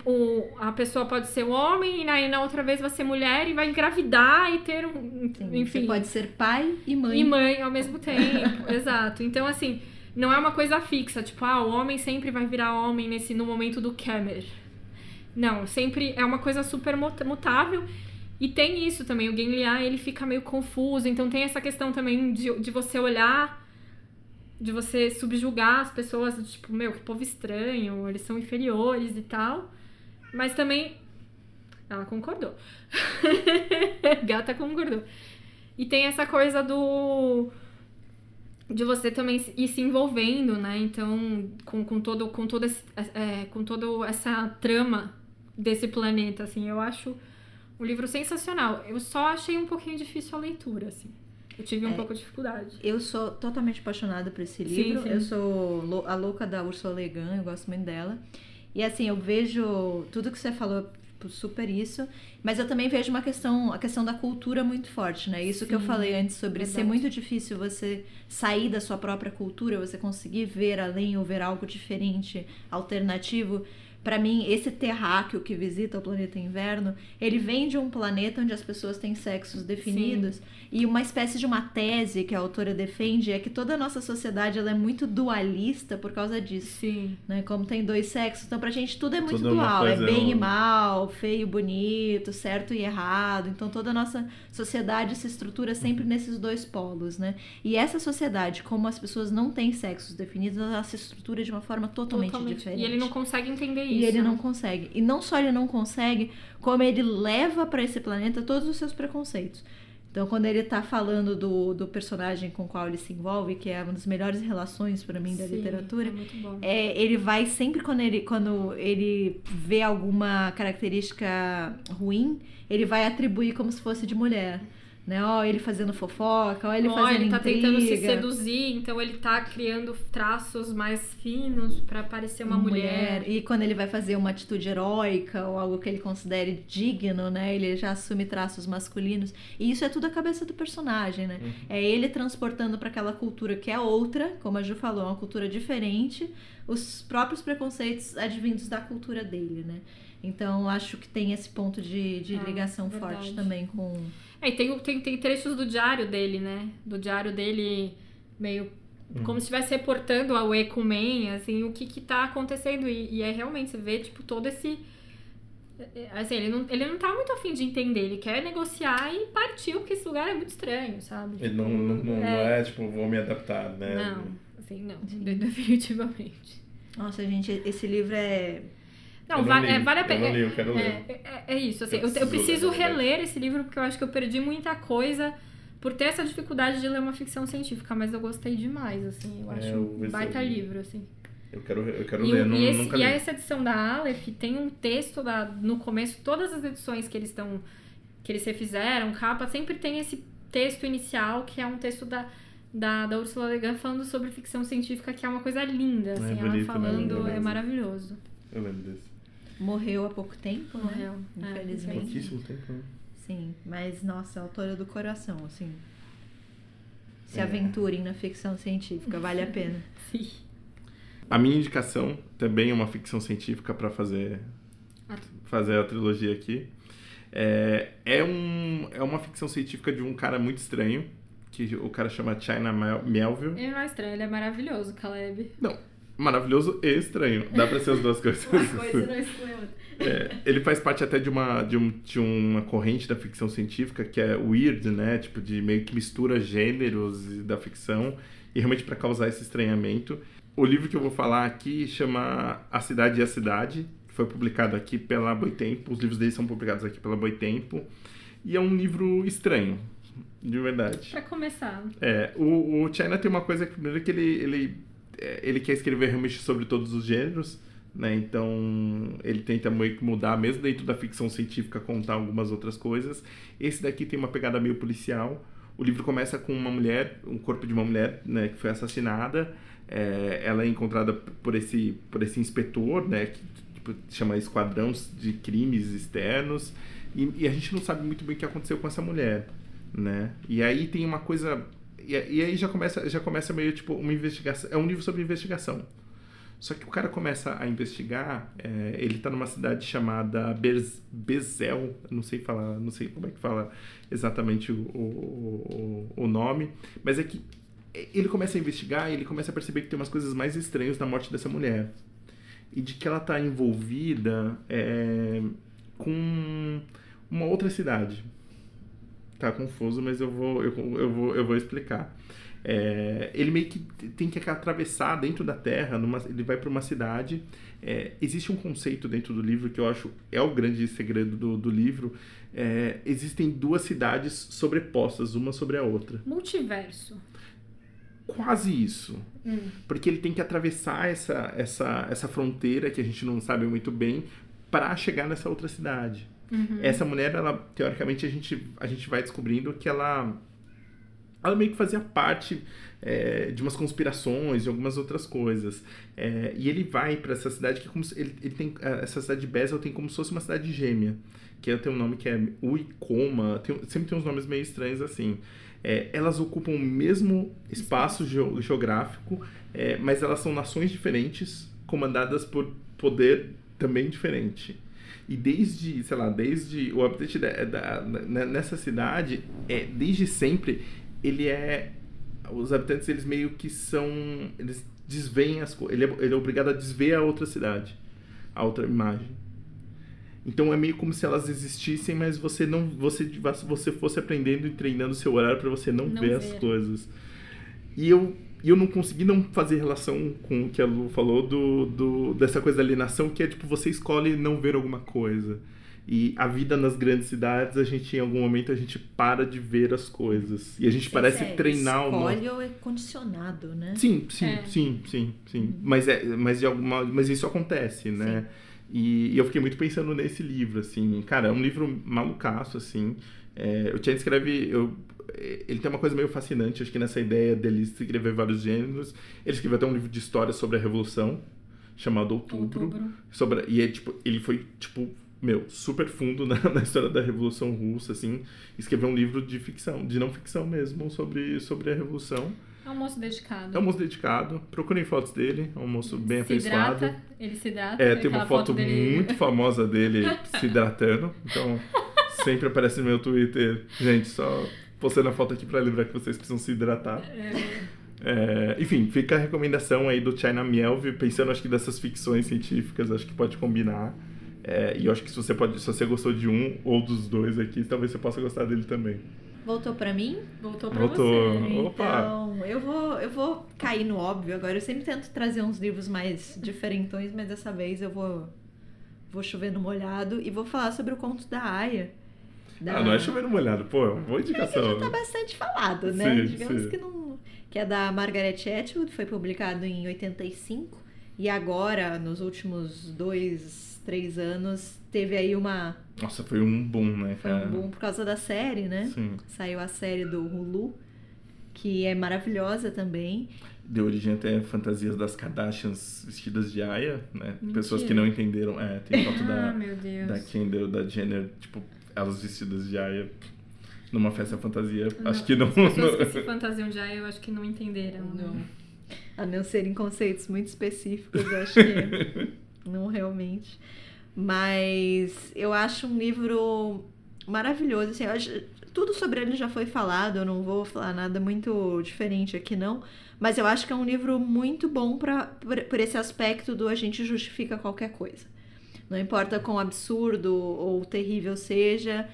o- a pessoa pode ser homem, e aí na outra vez vai ser mulher e vai engravidar e ter um. Sim, enfim. Você pode ser pai e mãe. E mãe ao mesmo tempo. Exato. Então, assim, não é uma coisa fixa. Tipo, ah, o homem sempre vai virar homem nesse, no momento do Kemer. Não, sempre é uma coisa super mutável. E tem isso também, o Genlian, ele fica meio confuso. Então tem essa questão também de, de você olhar de você subjugar as pessoas, tipo, meu, que povo estranho, eles são inferiores e tal. Mas também. Ela concordou. Gata concordou. E tem essa coisa do. De você também ir se envolvendo, né? Então, com, com, todo, com, todo esse, é, com toda essa trama desse planeta, assim. Eu acho um livro sensacional. Eu só achei um pouquinho difícil a leitura, assim. Eu tive um é, pouco de dificuldade. Eu sou totalmente apaixonada por esse livro. Sim, sim. Eu sou a louca da Ursula Le Guin, eu gosto muito dela. E assim, eu vejo tudo que você falou tipo, super isso, mas eu também vejo uma questão, a questão da cultura muito forte, né? Isso sim, que eu falei antes sobre verdade. ser muito difícil você sair da sua própria cultura, você conseguir ver além ou ver algo diferente, alternativo para mim, esse terráqueo que visita o planeta inverno, ele vem de um planeta onde as pessoas têm sexos definidos. Sim. E uma espécie de uma tese que a autora defende é que toda a nossa sociedade ela é muito dualista por causa disso. Sim. Né? Como tem dois sexos, então pra gente tudo é muito tudo dual. É bem e mal, feio e bonito, certo e errado. Então toda a nossa sociedade se estrutura sempre uhum. nesses dois polos, né? E essa sociedade, como as pessoas não têm sexos definidos, ela se estrutura de uma forma totalmente, totalmente. diferente. E ele não consegue entender isso e ele não consegue. E não só ele não consegue, como ele leva para esse planeta todos os seus preconceitos. Então, quando ele tá falando do, do personagem com o qual ele se envolve, que é uma das melhores relações para mim da Sim, literatura, é é, ele vai sempre quando ele, quando ele vê alguma característica ruim, ele vai atribuir como se fosse de mulher né? Ó, ele fazendo fofoca, ó, ele ó, fazendo ele tá intriga. tentando se seduzir, então ele tá criando traços mais finos para parecer uma mulher. mulher. E quando ele vai fazer uma atitude heróica ou algo que ele considere digno, né? Ele já assume traços masculinos. E isso é tudo a cabeça do personagem, né? Uhum. É ele transportando para aquela cultura que é outra, como a Ju falou, uma cultura diferente, os próprios preconceitos advindos da cultura dele, né? Então, acho que tem esse ponto de, de ah, ligação forte também com. É, e tem, tem, tem trechos do diário dele, né? Do diário dele meio Hum. como se estivesse reportando ao Ecumen, assim, o que que tá acontecendo. E, e é realmente, você vê, tipo, todo esse... Assim, ele não, ele não tá muito afim de entender, ele quer negociar e partir, porque esse lugar é muito estranho, sabe? Ele não, não, não, é... não é, tipo, vou me adaptar, né? Não, assim, não, definitivamente. Nossa, gente, esse livro é não, va li, é, vale a pena. Eu não li, eu quero ler. É, é, é isso, assim, eu, eu preciso, reler esse livro porque eu acho que eu perdi muita coisa por ter essa dificuldade de ler uma ficção científica, mas eu gostei demais, assim, eu é, acho um baita livro, assim. Eu quero, eu quero e, ler, não, e, esse, nunca e li. essa edição da Aleph tem um texto da, no começo, todas as edições que eles estão que eles refizeram, capa, sempre tem esse texto inicial, que é um texto da, da, da Ursula Le Guin falando sobre ficção científica, que é uma coisa linda, assim, é bonito, ela né? falando, né? é maravilhoso. Eu lembro desse. Morreu há pouco tempo, né? Morreu, né? Infelizmente. É, Pouquíssimo tempo, né? Sim, mas nossa, autora do coração, assim. Se é. aventurem na ficção científica, vale a pena. Sim. A minha indicação também é uma ficção científica para fazer fazer a trilogia aqui. É, é, um, é uma ficção científica de um cara muito estranho, que o cara chama China Melville. Ele não é estranho, ele é maravilhoso, Caleb. Não, maravilhoso e estranho. Dá pra ser as duas coisas. uma coisa não exclui é, ele faz parte até de uma, de, um, de uma corrente da ficção científica que é weird, né? Tipo, de meio que mistura gêneros da ficção e realmente para causar esse estranhamento. O livro que eu vou falar aqui chama A Cidade e a Cidade, que foi publicado aqui pela Boitempo. Os livros dele são publicados aqui pela Boitempo. E é um livro estranho, de verdade. Pra começar. É, o, o China tem uma coisa que, primeiro, que ele, ele ele quer escrever realmente sobre todos os gêneros, né? Então ele tenta meio que mudar, mesmo dentro da ficção científica, contar algumas outras coisas. Esse daqui tem uma pegada meio policial. O livro começa com uma mulher, um corpo de uma mulher, né, que foi assassinada. É, ela é encontrada por esse por esse inspetor, né, que tipo, chama esquadrão de crimes externos. E, e a gente não sabe muito bem o que aconteceu com essa mulher, né? E aí tem uma coisa e, e, aí já começa, já começa meio tipo uma investigação. É um livro sobre investigação. Só que o cara começa a investigar, é, ele está numa cidade chamada Bez, Bezel, não sei falar, não sei como é que fala exatamente o, o, o, nome, mas é que ele começa a investigar e ele começa a perceber que tem umas coisas mais estranhas na morte dessa mulher. E de que ela está envolvida é, com uma outra cidade tá confuso, mas eu vou, eu, eu vou, eu vou explicar. É, ele meio que tem que atravessar dentro da Terra, numa, ele vai para uma cidade. É, existe um conceito dentro do livro que eu acho é o grande segredo do, do livro. É, existem duas cidades sobrepostas, uma sobre a outra. Multiverso. Quase isso. Hum. Porque ele tem que atravessar essa, essa, essa fronteira que a gente não sabe muito bem para chegar nessa outra cidade. Uhum. Essa mulher, ela, teoricamente, a gente, a gente vai descobrindo que ela, ela meio que fazia parte é, de umas conspirações e algumas outras coisas. É, e ele vai para essa cidade que é como se, ele, ele tem essa cidade de Basel tem como se fosse uma cidade gêmea, que tem um nome que é Uicoma, tem, sempre tem uns nomes meio estranhos assim. É, elas ocupam o mesmo espaço geo, geográfico, é, mas elas são nações diferentes, comandadas por poder também diferente. E desde, sei lá, desde o update da, da, nessa cidade, é, desde sempre, ele é. Os habitantes, eles meio que são. Eles desveem as coisas. Ele, é, ele é obrigado a desver a outra cidade, a outra imagem. Então é meio como se elas existissem, mas você não você você fosse aprendendo e treinando seu horário para você não, Não ver, ver. as coisas. E eu e eu não consegui não fazer relação com o que a Lu falou do, do dessa coisa da alienação, que é tipo você escolhe não ver alguma coisa. E a vida nas grandes cidades, a gente em algum momento a gente para de ver as coisas. E a gente parece é, treinar o nosso Escolhe ou é condicionado, né? Sim, sim, É. sim, sim, sim. Mas, é, mas, de alguma, mas isso acontece, né? E, e eu fiquei muito pensando nesse livro, assim. Cara, é um livro malucaço, assim. É, o Chen escreve... Eu, ele tem uma coisa meio fascinante, acho que nessa ideia dele escrever vários gêneros. Ele escreveu até um livro de história sobre a Revolução, chamado Outubro. Outubro. Sobre, e é, tipo, ele foi, tipo, meu, super fundo na, na história da Revolução Russa, assim. Escreveu um livro de ficção, de não ficção mesmo, sobre, sobre a Revolução. É um moço dedicado. É um moço dedicado. Procurem fotos dele. É um moço bem se afeiçoado. hidrata, ele se hidrata. É, tem uma foto, dele- muito famosa dele se hidratando. Então, sempre aparece no meu Twitter. Gente, só postando a foto aqui pra lembrar que vocês precisam se hidratar. É, enfim, fica a recomendação aí do China Mielve, pensando acho que dessas ficções científicas, acho que pode combinar. É, e eu acho que se você pode, se você gostou de um ou dos dois aqui, talvez você possa gostar dele também. Voltou pra mim? Voltou pra Voltou. você. Opa! Então, eu vou, eu vou cair no óbvio agora. Eu sempre tento trazer uns livros mais diferentões, mas dessa vez eu vou, vou chover no molhado e vou falar sobre o conto da Aya. Da... Ah, não é chover molhado, pô, é uma boa indicação. Tá bastante falado, né? Sim, Digamos sim. que não. Que é da Margaret Atwood, foi publicado em 85. E agora, nos últimos dois, três anos, teve aí uma. Nossa, foi um boom, né, Foi cara? um boom por causa da série, né? Sim. Saiu a série do Hulu, que é maravilhosa também. Deu origem até fantasias das Kardashians vestidas de Aya, né? Mentira. Pessoas que não entenderam. É, tem foto Ah, da, meu Deus. da Kendall, da Jenner, tipo, elas vestidas de Aya numa festa fantasia. Acho que não. As pessoas que se fantasiam já, eu acho que não entenderam. né? A não serem conceitos muito específicos, eu acho que não realmente. Mas eu acho um livro maravilhoso. Assim, eu acho- tudo sobre ele já foi falado, eu não vou falar nada muito diferente aqui, não. Mas eu acho que é um livro muito bom pra, por, por esse aspecto do a gente justifica qualquer coisa. Não importa quão absurdo ou terrível seja,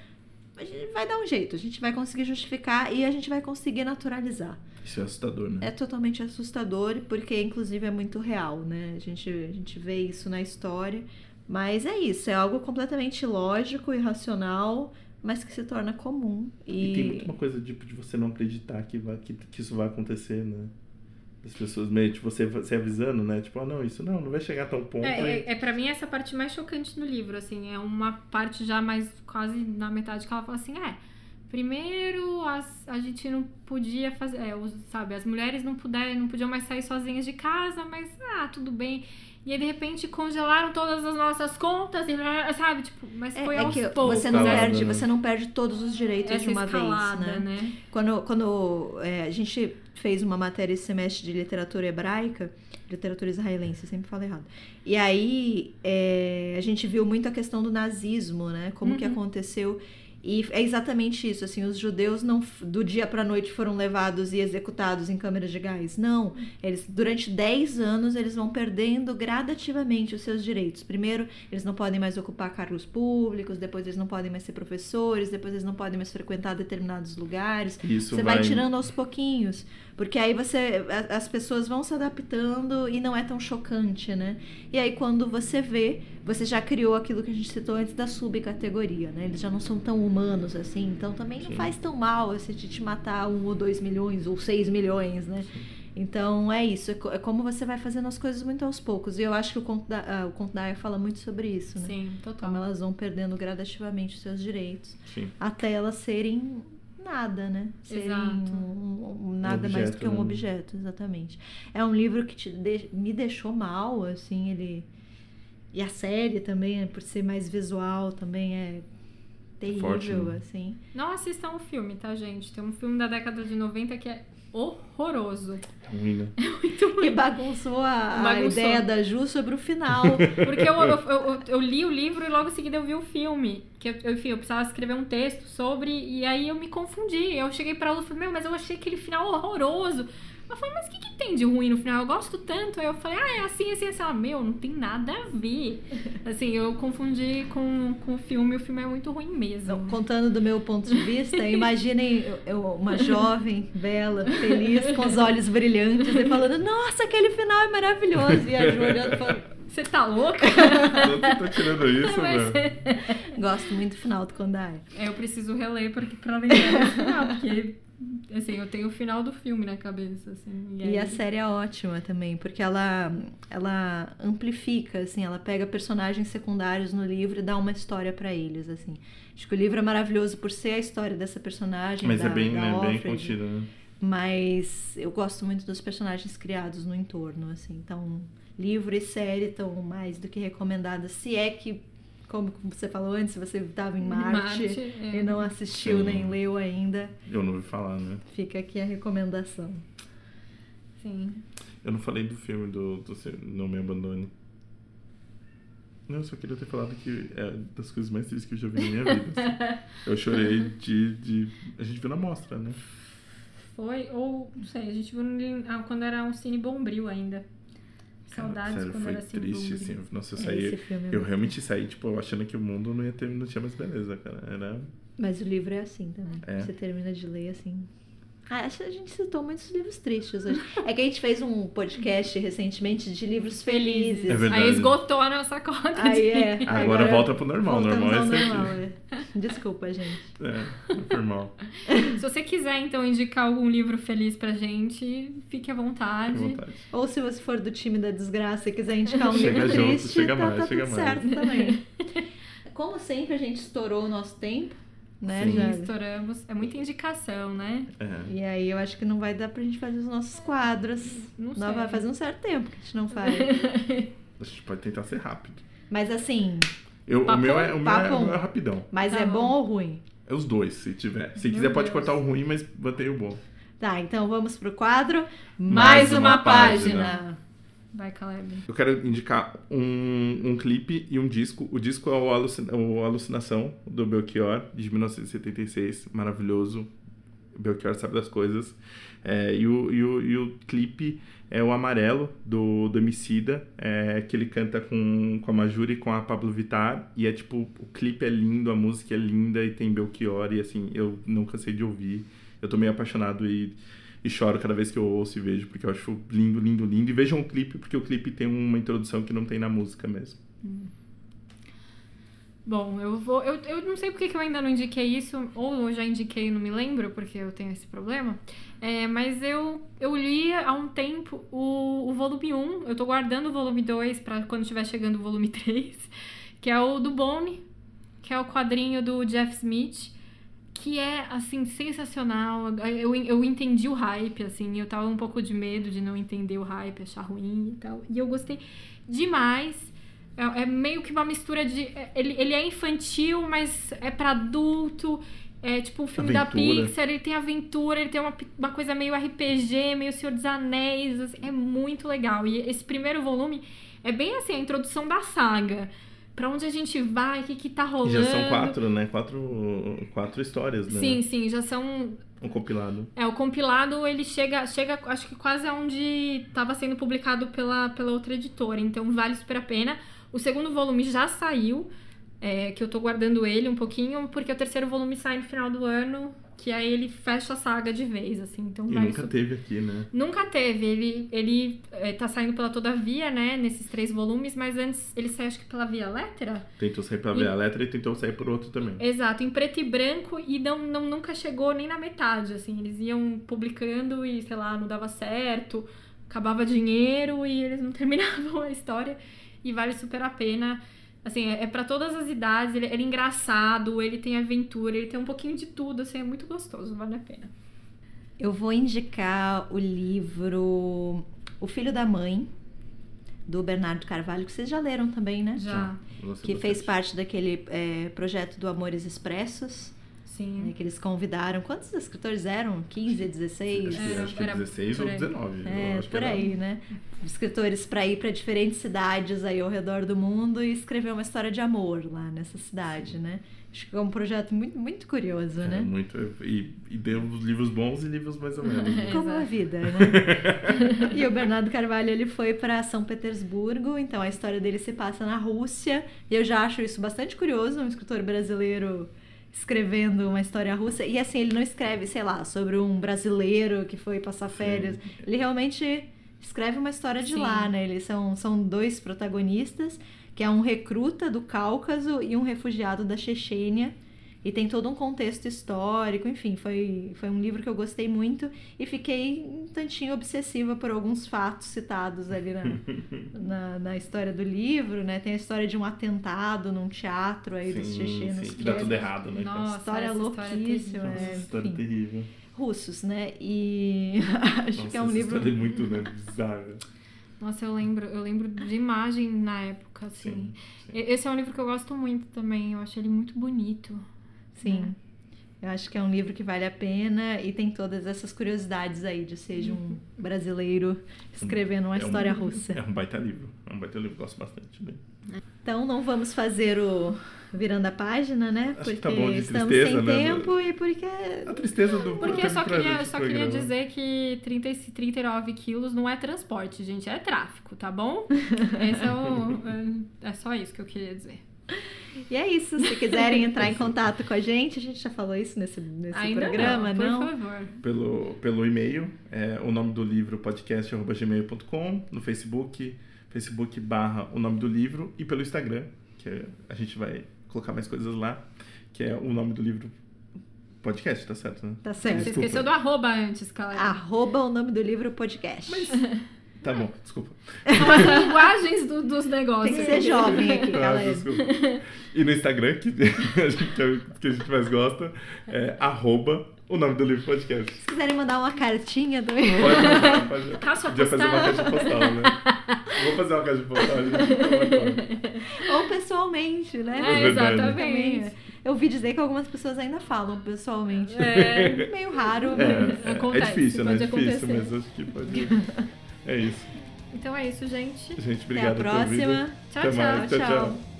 a gente vai dar um jeito, a gente vai conseguir justificar e a gente vai conseguir naturalizar. Isso é assustador, né? É totalmente assustador, porque inclusive é muito real, né? A gente, a gente vê isso na história. Mas é isso, é algo completamente lógico e racional, mas que se torna comum. E, E tem muito uma coisa tipo, de você não acreditar que, vai, que, que isso vai acontecer, né? As pessoas meio, tipo, você, você avisando, né? Tipo, ah, não, isso não, não vai chegar a tal ponto. É, aí- é, é pra mim essa parte mais chocante no livro, assim, é uma parte já mais quase na metade que ela fala assim, é, primeiro as, a gente não podia fazer, é, sabe, as mulheres não, puder, não podiam mais sair sozinhas de casa, mas ah, tudo bem. E aí, de repente, congelaram todas as nossas contas, e, sabe, tipo, mas É, foi é aos que poucos. você não Escalada, perde, né? você não perde todos os direitos essa de uma escalada, vez, né? né? Quando, quando é, a gente fez uma matéria esse semestre de literatura hebraica, literatura israelense, eu sempre falo errado. E aí é, a gente viu muito a questão do nazismo, né? Como que Uhum. aconteceu. E é exatamente isso, assim, os judeus não do dia para noite foram levados e executados em câmeras de gás. Não, eles durante 10 anos eles vão perdendo gradativamente os seus direitos. Primeiro, eles não podem mais ocupar cargos públicos, depois eles não podem mais ser professores, depois eles não podem mais frequentar determinados lugares. Isso você vai... vai tirando aos pouquinhos, porque aí você as pessoas vão se adaptando e não é tão chocante, né? E aí quando você vê, você já criou aquilo que a gente citou antes da subcategoria, né? Eles já não são tão humanos assim, então também não Sim. faz tão mal se a gente matar um ou dois milhões ou seis milhões, né? Então é isso, é, é como você vai fazendo as coisas muito aos poucos. E eu acho que o conto da, ah, o conto da Aya fala muito sobre isso, né? Sim, total. Como elas vão perdendo gradativamente os seus direitos Sim. até elas serem nada, né? Serem Exato. um- um- nada mais do objeto, que um né? objeto, exatamente. É um livro que te de- me deixou mal, assim, ele. E a série também, é, por ser mais visual, também é terrível, Forte, né? assim. Não assistam o filme, tá, gente? Tem um filme da década de 90 que é horroroso. Ruim, né? E bagunçou a, a Bagunçou. ideia da Ju sobre o final. Porque eu, eu, eu, eu li o livro e logo em seguida eu vi o filme. Que eu, enfim, eu precisava escrever um texto sobre. E aí eu me confundi. Eu cheguei pra Lu e falei, meu, mas eu achei aquele final horroroso. Ela falou, mas o que, que tem de ruim no final? Eu gosto tanto. Aí eu falei, ah, é assim, assim, assim. Ela, meu, não tem nada a ver. Assim, eu confundi com, com o filme. O filme é muito ruim mesmo. Então, contando do meu ponto de vista, imaginem eu- eu- uma jovem, bela, feliz, com os olhos brilhantes e falando: Nossa, aquele final é maravilhoso. E a Ju olhando e falando: Você tá louca? Você tá tirando isso, Vai velho? ser- Gosto muito do final do Kondai. É, eu preciso reler pra, pra lembrar desse final, porque, assim, eu tenho o final do filme na cabeça, assim. E, E aí- a série é ótima também, porque ela, ela amplifica, assim, ela pega personagens secundários no livro e dá uma história pra eles, assim. Acho que o livro é maravilhoso por ser a história dessa personagem. Mas da, é bem, da né, bem Offred, contido, né? Mas eu gosto muito dos personagens criados no entorno, assim. Então, livro e série estão mais do que recomendadas. Se é que, como você falou antes, você estava em Marte, é. e não assistiu Sim. nem leu ainda, Eu não ouvi falar, né? fica aqui a recomendação. Sim. Eu não falei do filme do, do Não Me Abandone. Não, eu só queria ter falado que é das coisas mais tristes que eu já vi na minha vida. assim. Eu chorei de, de. A gente viu na mostra, né? Foi, ou, não sei, a gente viu no- ah, quando era um cine bombril ainda. Saudades sério, quando foi era cine triste, assim. Nossa, eu É, saí. é Eu realmente saí, tipo, achando que o mundo não ia ter, não tinha mais beleza, cara. Era. Mas o livro é assim também. É. Você termina de ler assim. Ah, acho que a gente citou muitos livros tristes hoje. É que a gente fez um podcast recentemente de livros felizes. É verdade. Aí esgotou a nossa cota de... Aí é. Agora volta pro normal, normal é normal, é. Desculpa, gente. É, foi mal. Se você quiser, então, indicar algum livro feliz pra gente, fique à vontade. Fique à vontade. Ou se você for do time da desgraça e quiser indicar um Chega livro junto, triste, chega tá, mais, tá chega tudo mais. certo também. Como sempre, a gente estourou o nosso tempo, né, Sim, estouramos. É muita indicação, né? É. E aí eu acho que não vai dar pra gente fazer os nossos quadros. Não Não sei. vai fazer um certo tempo que a gente não faz. A gente pode tentar ser rápido. Mas assim, Eu, o meu, é, o meu, é, Papum. o meu é rapidão. mas Tá é bom. bom ou ruim? É os dois, se tiver. Se Meu quiser, pode Deus. cortar o ruim, mas mantém o bom. Tá, então vamos pro quadro Mais Mais uma uma, página. página. Vai, Caleb. Eu quero indicar um, um clipe e um disco. O disco é o, Alucin- o Alucinação, do Belchior, de 1976. Maravilhoso. O Belchior sabe das coisas. É, e, o, e, o, e o clipe é o Amarelo, do, do Emicida, é, que ele canta com, com a Majuri e com a Pablo Vittar. E é tipo, o clipe é lindo, a música é linda e tem Belchior. E assim, eu não cansei de ouvir. Eu tô meio apaixonado e, e choro cada vez que eu ouço e vejo, porque eu acho lindo, lindo, lindo. E vejam o clipe, porque o clipe tem uma introdução que não tem na música mesmo. Bom, eu vou. Eu, eu não sei porque que eu ainda não indiquei isso, ou eu já indiquei e não me lembro, porque eu tenho esse problema. É, mas eu, eu li há um tempo o, o volume 1, eu tô guardando o volume 2 pra quando estiver chegando o volume 3, que é o do Bone, que é o quadrinho do Jeff Smith, que é, assim, sensacional. Eu, eu entendi o hype, assim, eu tava um pouco de medo de não entender o hype, achar ruim e tal. E eu gostei demais. É, é meio que uma mistura de. é- Ele, ele é infantil, mas é pra adulto. É tipo um filme da Aventura. Pixar, ele tem aventura, ele tem uma, uma coisa meio RPG, meio Senhor dos Anéis. assim, é muito legal. E esse primeiro volume é bem assim, a introdução da saga. Pra onde a gente vai, o que que tá rolando. já são quatro, né? Quatro, quatro histórias, né? Sim, sim, já são Um compilado. É, o compilado ele chega, chega acho que quase aonde estava sendo publicado pela, pela outra editora, então vale super a pena. O segundo volume já saiu, é, que eu tô guardando ele um pouquinho, porque o terceiro volume sai no final do ano, que aí ele fecha a saga de vez, assim, então E nunca super- teve aqui, né? Nunca teve, ele, ele é, tá saindo pela Todavia, né, nesses três volumes, mas antes ele saiu acho que pela Via Lettera, Tentou sair pra ver a letra e tentou sair por outro também. Exato, em preto e branco e não, não, nunca chegou nem na metade, assim. Eles iam publicando e, sei lá, não dava certo, acabava dinheiro e eles não terminavam a história. E vale super a pena. Assim, é, é para todas as idades, ele, ele é engraçado, ele tem aventura, ele tem um pouquinho de tudo, assim, é muito gostoso, vale a pena. Eu vou indicar o livro O Filho da Mãe, do Bernardo Carvalho, que vocês já leram também, né? Já, Gostei Que fez parte daquele é, projeto do Amores Expressos, sim. né, que eles convidaram. Quantos escritores eram? 15, 16? Acho que, Era- acho que era 16 por ou aí. 19. eu É, por aí, né? Escritores para ir para diferentes cidades aí ao redor do mundo e escrever uma história de amor lá nessa cidade, né? Acho que é um projeto muito, muito curioso, É, né? muito. E, e deu livros bons e livros mais ou menos. né? Como a vida, né? e o Bernardo Carvalho, ele foi para São Petersburgo, então a história dele se passa na Rússia, e eu já acho isso bastante curioso, um escritor brasileiro escrevendo uma história russa, e assim, ele não escreve, sei lá, sobre um brasileiro que foi passar férias, ele realmente escreve uma história de Sim. lá, né? Eles são, são dois protagonistas, que é um recruta do Cáucaso e um refugiado da Chechênia, e tem todo um contexto histórico, enfim, foi, foi um livro que eu gostei muito e fiquei um tantinho obsessiva por alguns fatos citados ali na, na, na história do livro, né? Tem a história de um atentado num teatro aí dos Sim, chechenos. sim, que dá é- tudo errado, né? Nossa, História essa louquíssima, terrível. é, Nossa, história enfim. terrível. russos, né? E acho Nossa, que é um essa livro. história é muito, né? Bizarra. Nossa, eu lembro, eu lembro de imagem na época, assim. Sim, sim. Esse é um livro que eu gosto muito também, eu acho ele muito bonito. Sim. Eu acho que é um livro que vale a pena e tem todas essas curiosidades aí de ser de um brasileiro escrevendo uma É um- história russa. É um baita livro. É um baita livro, gosto bastante dele. Então não vamos fazer o virando a página, né? Acho Porque que tá bom de estamos tristeza, sem né? tempo e porque A tristeza do Porque eu só queria, eu só queria dizer que 30, e 39 quilos não é transporte, gente, é tráfico, tá bom? Esse é o. É, é só isso que eu queria dizer. E é isso, se quiserem entrar em contato com a gente, a gente já falou isso nesse, nesse Ainda programa, não, não? por favor. Pelo, pelo e-mail, é, o nome do livro podcast.gmail.com, no Facebook, Facebook barra o nome do livro, e pelo Instagram, que é- a gente vai colocar mais coisas lá, que é o nome do livro podcast, tá certo, né? Tá Você certo. Desculpa. esqueceu do arroba antes, galera. Arroba o nome do livro podcast. Tá bom, desculpa. São as linguagens do- dos Tem negócios. que ser jovem aqui, Ah, galera. desculpa. E no Instagram, que a gente, que é o que a gente mais gosta, é arroba o nome do livro podcast. Se quiserem mandar uma cartinha também. Pode, pode, pode. Caixa Podia fazer uma caixa postal, né? Vou fazer uma caixa postal, a gente. Ou pessoalmente, né? É, exatamente. Eu ouvi dizer que algumas pessoas ainda falam pessoalmente. É. Meio raro, É, mas. é, é Acontece, difícil, né? É difícil, acontecer. mas acho que pode. É isso. Então é isso, gente. Gente, Até a obrigado ter ouvido. próxima. Tchau, Até tchau. mais. tchau. Tchau. tchau.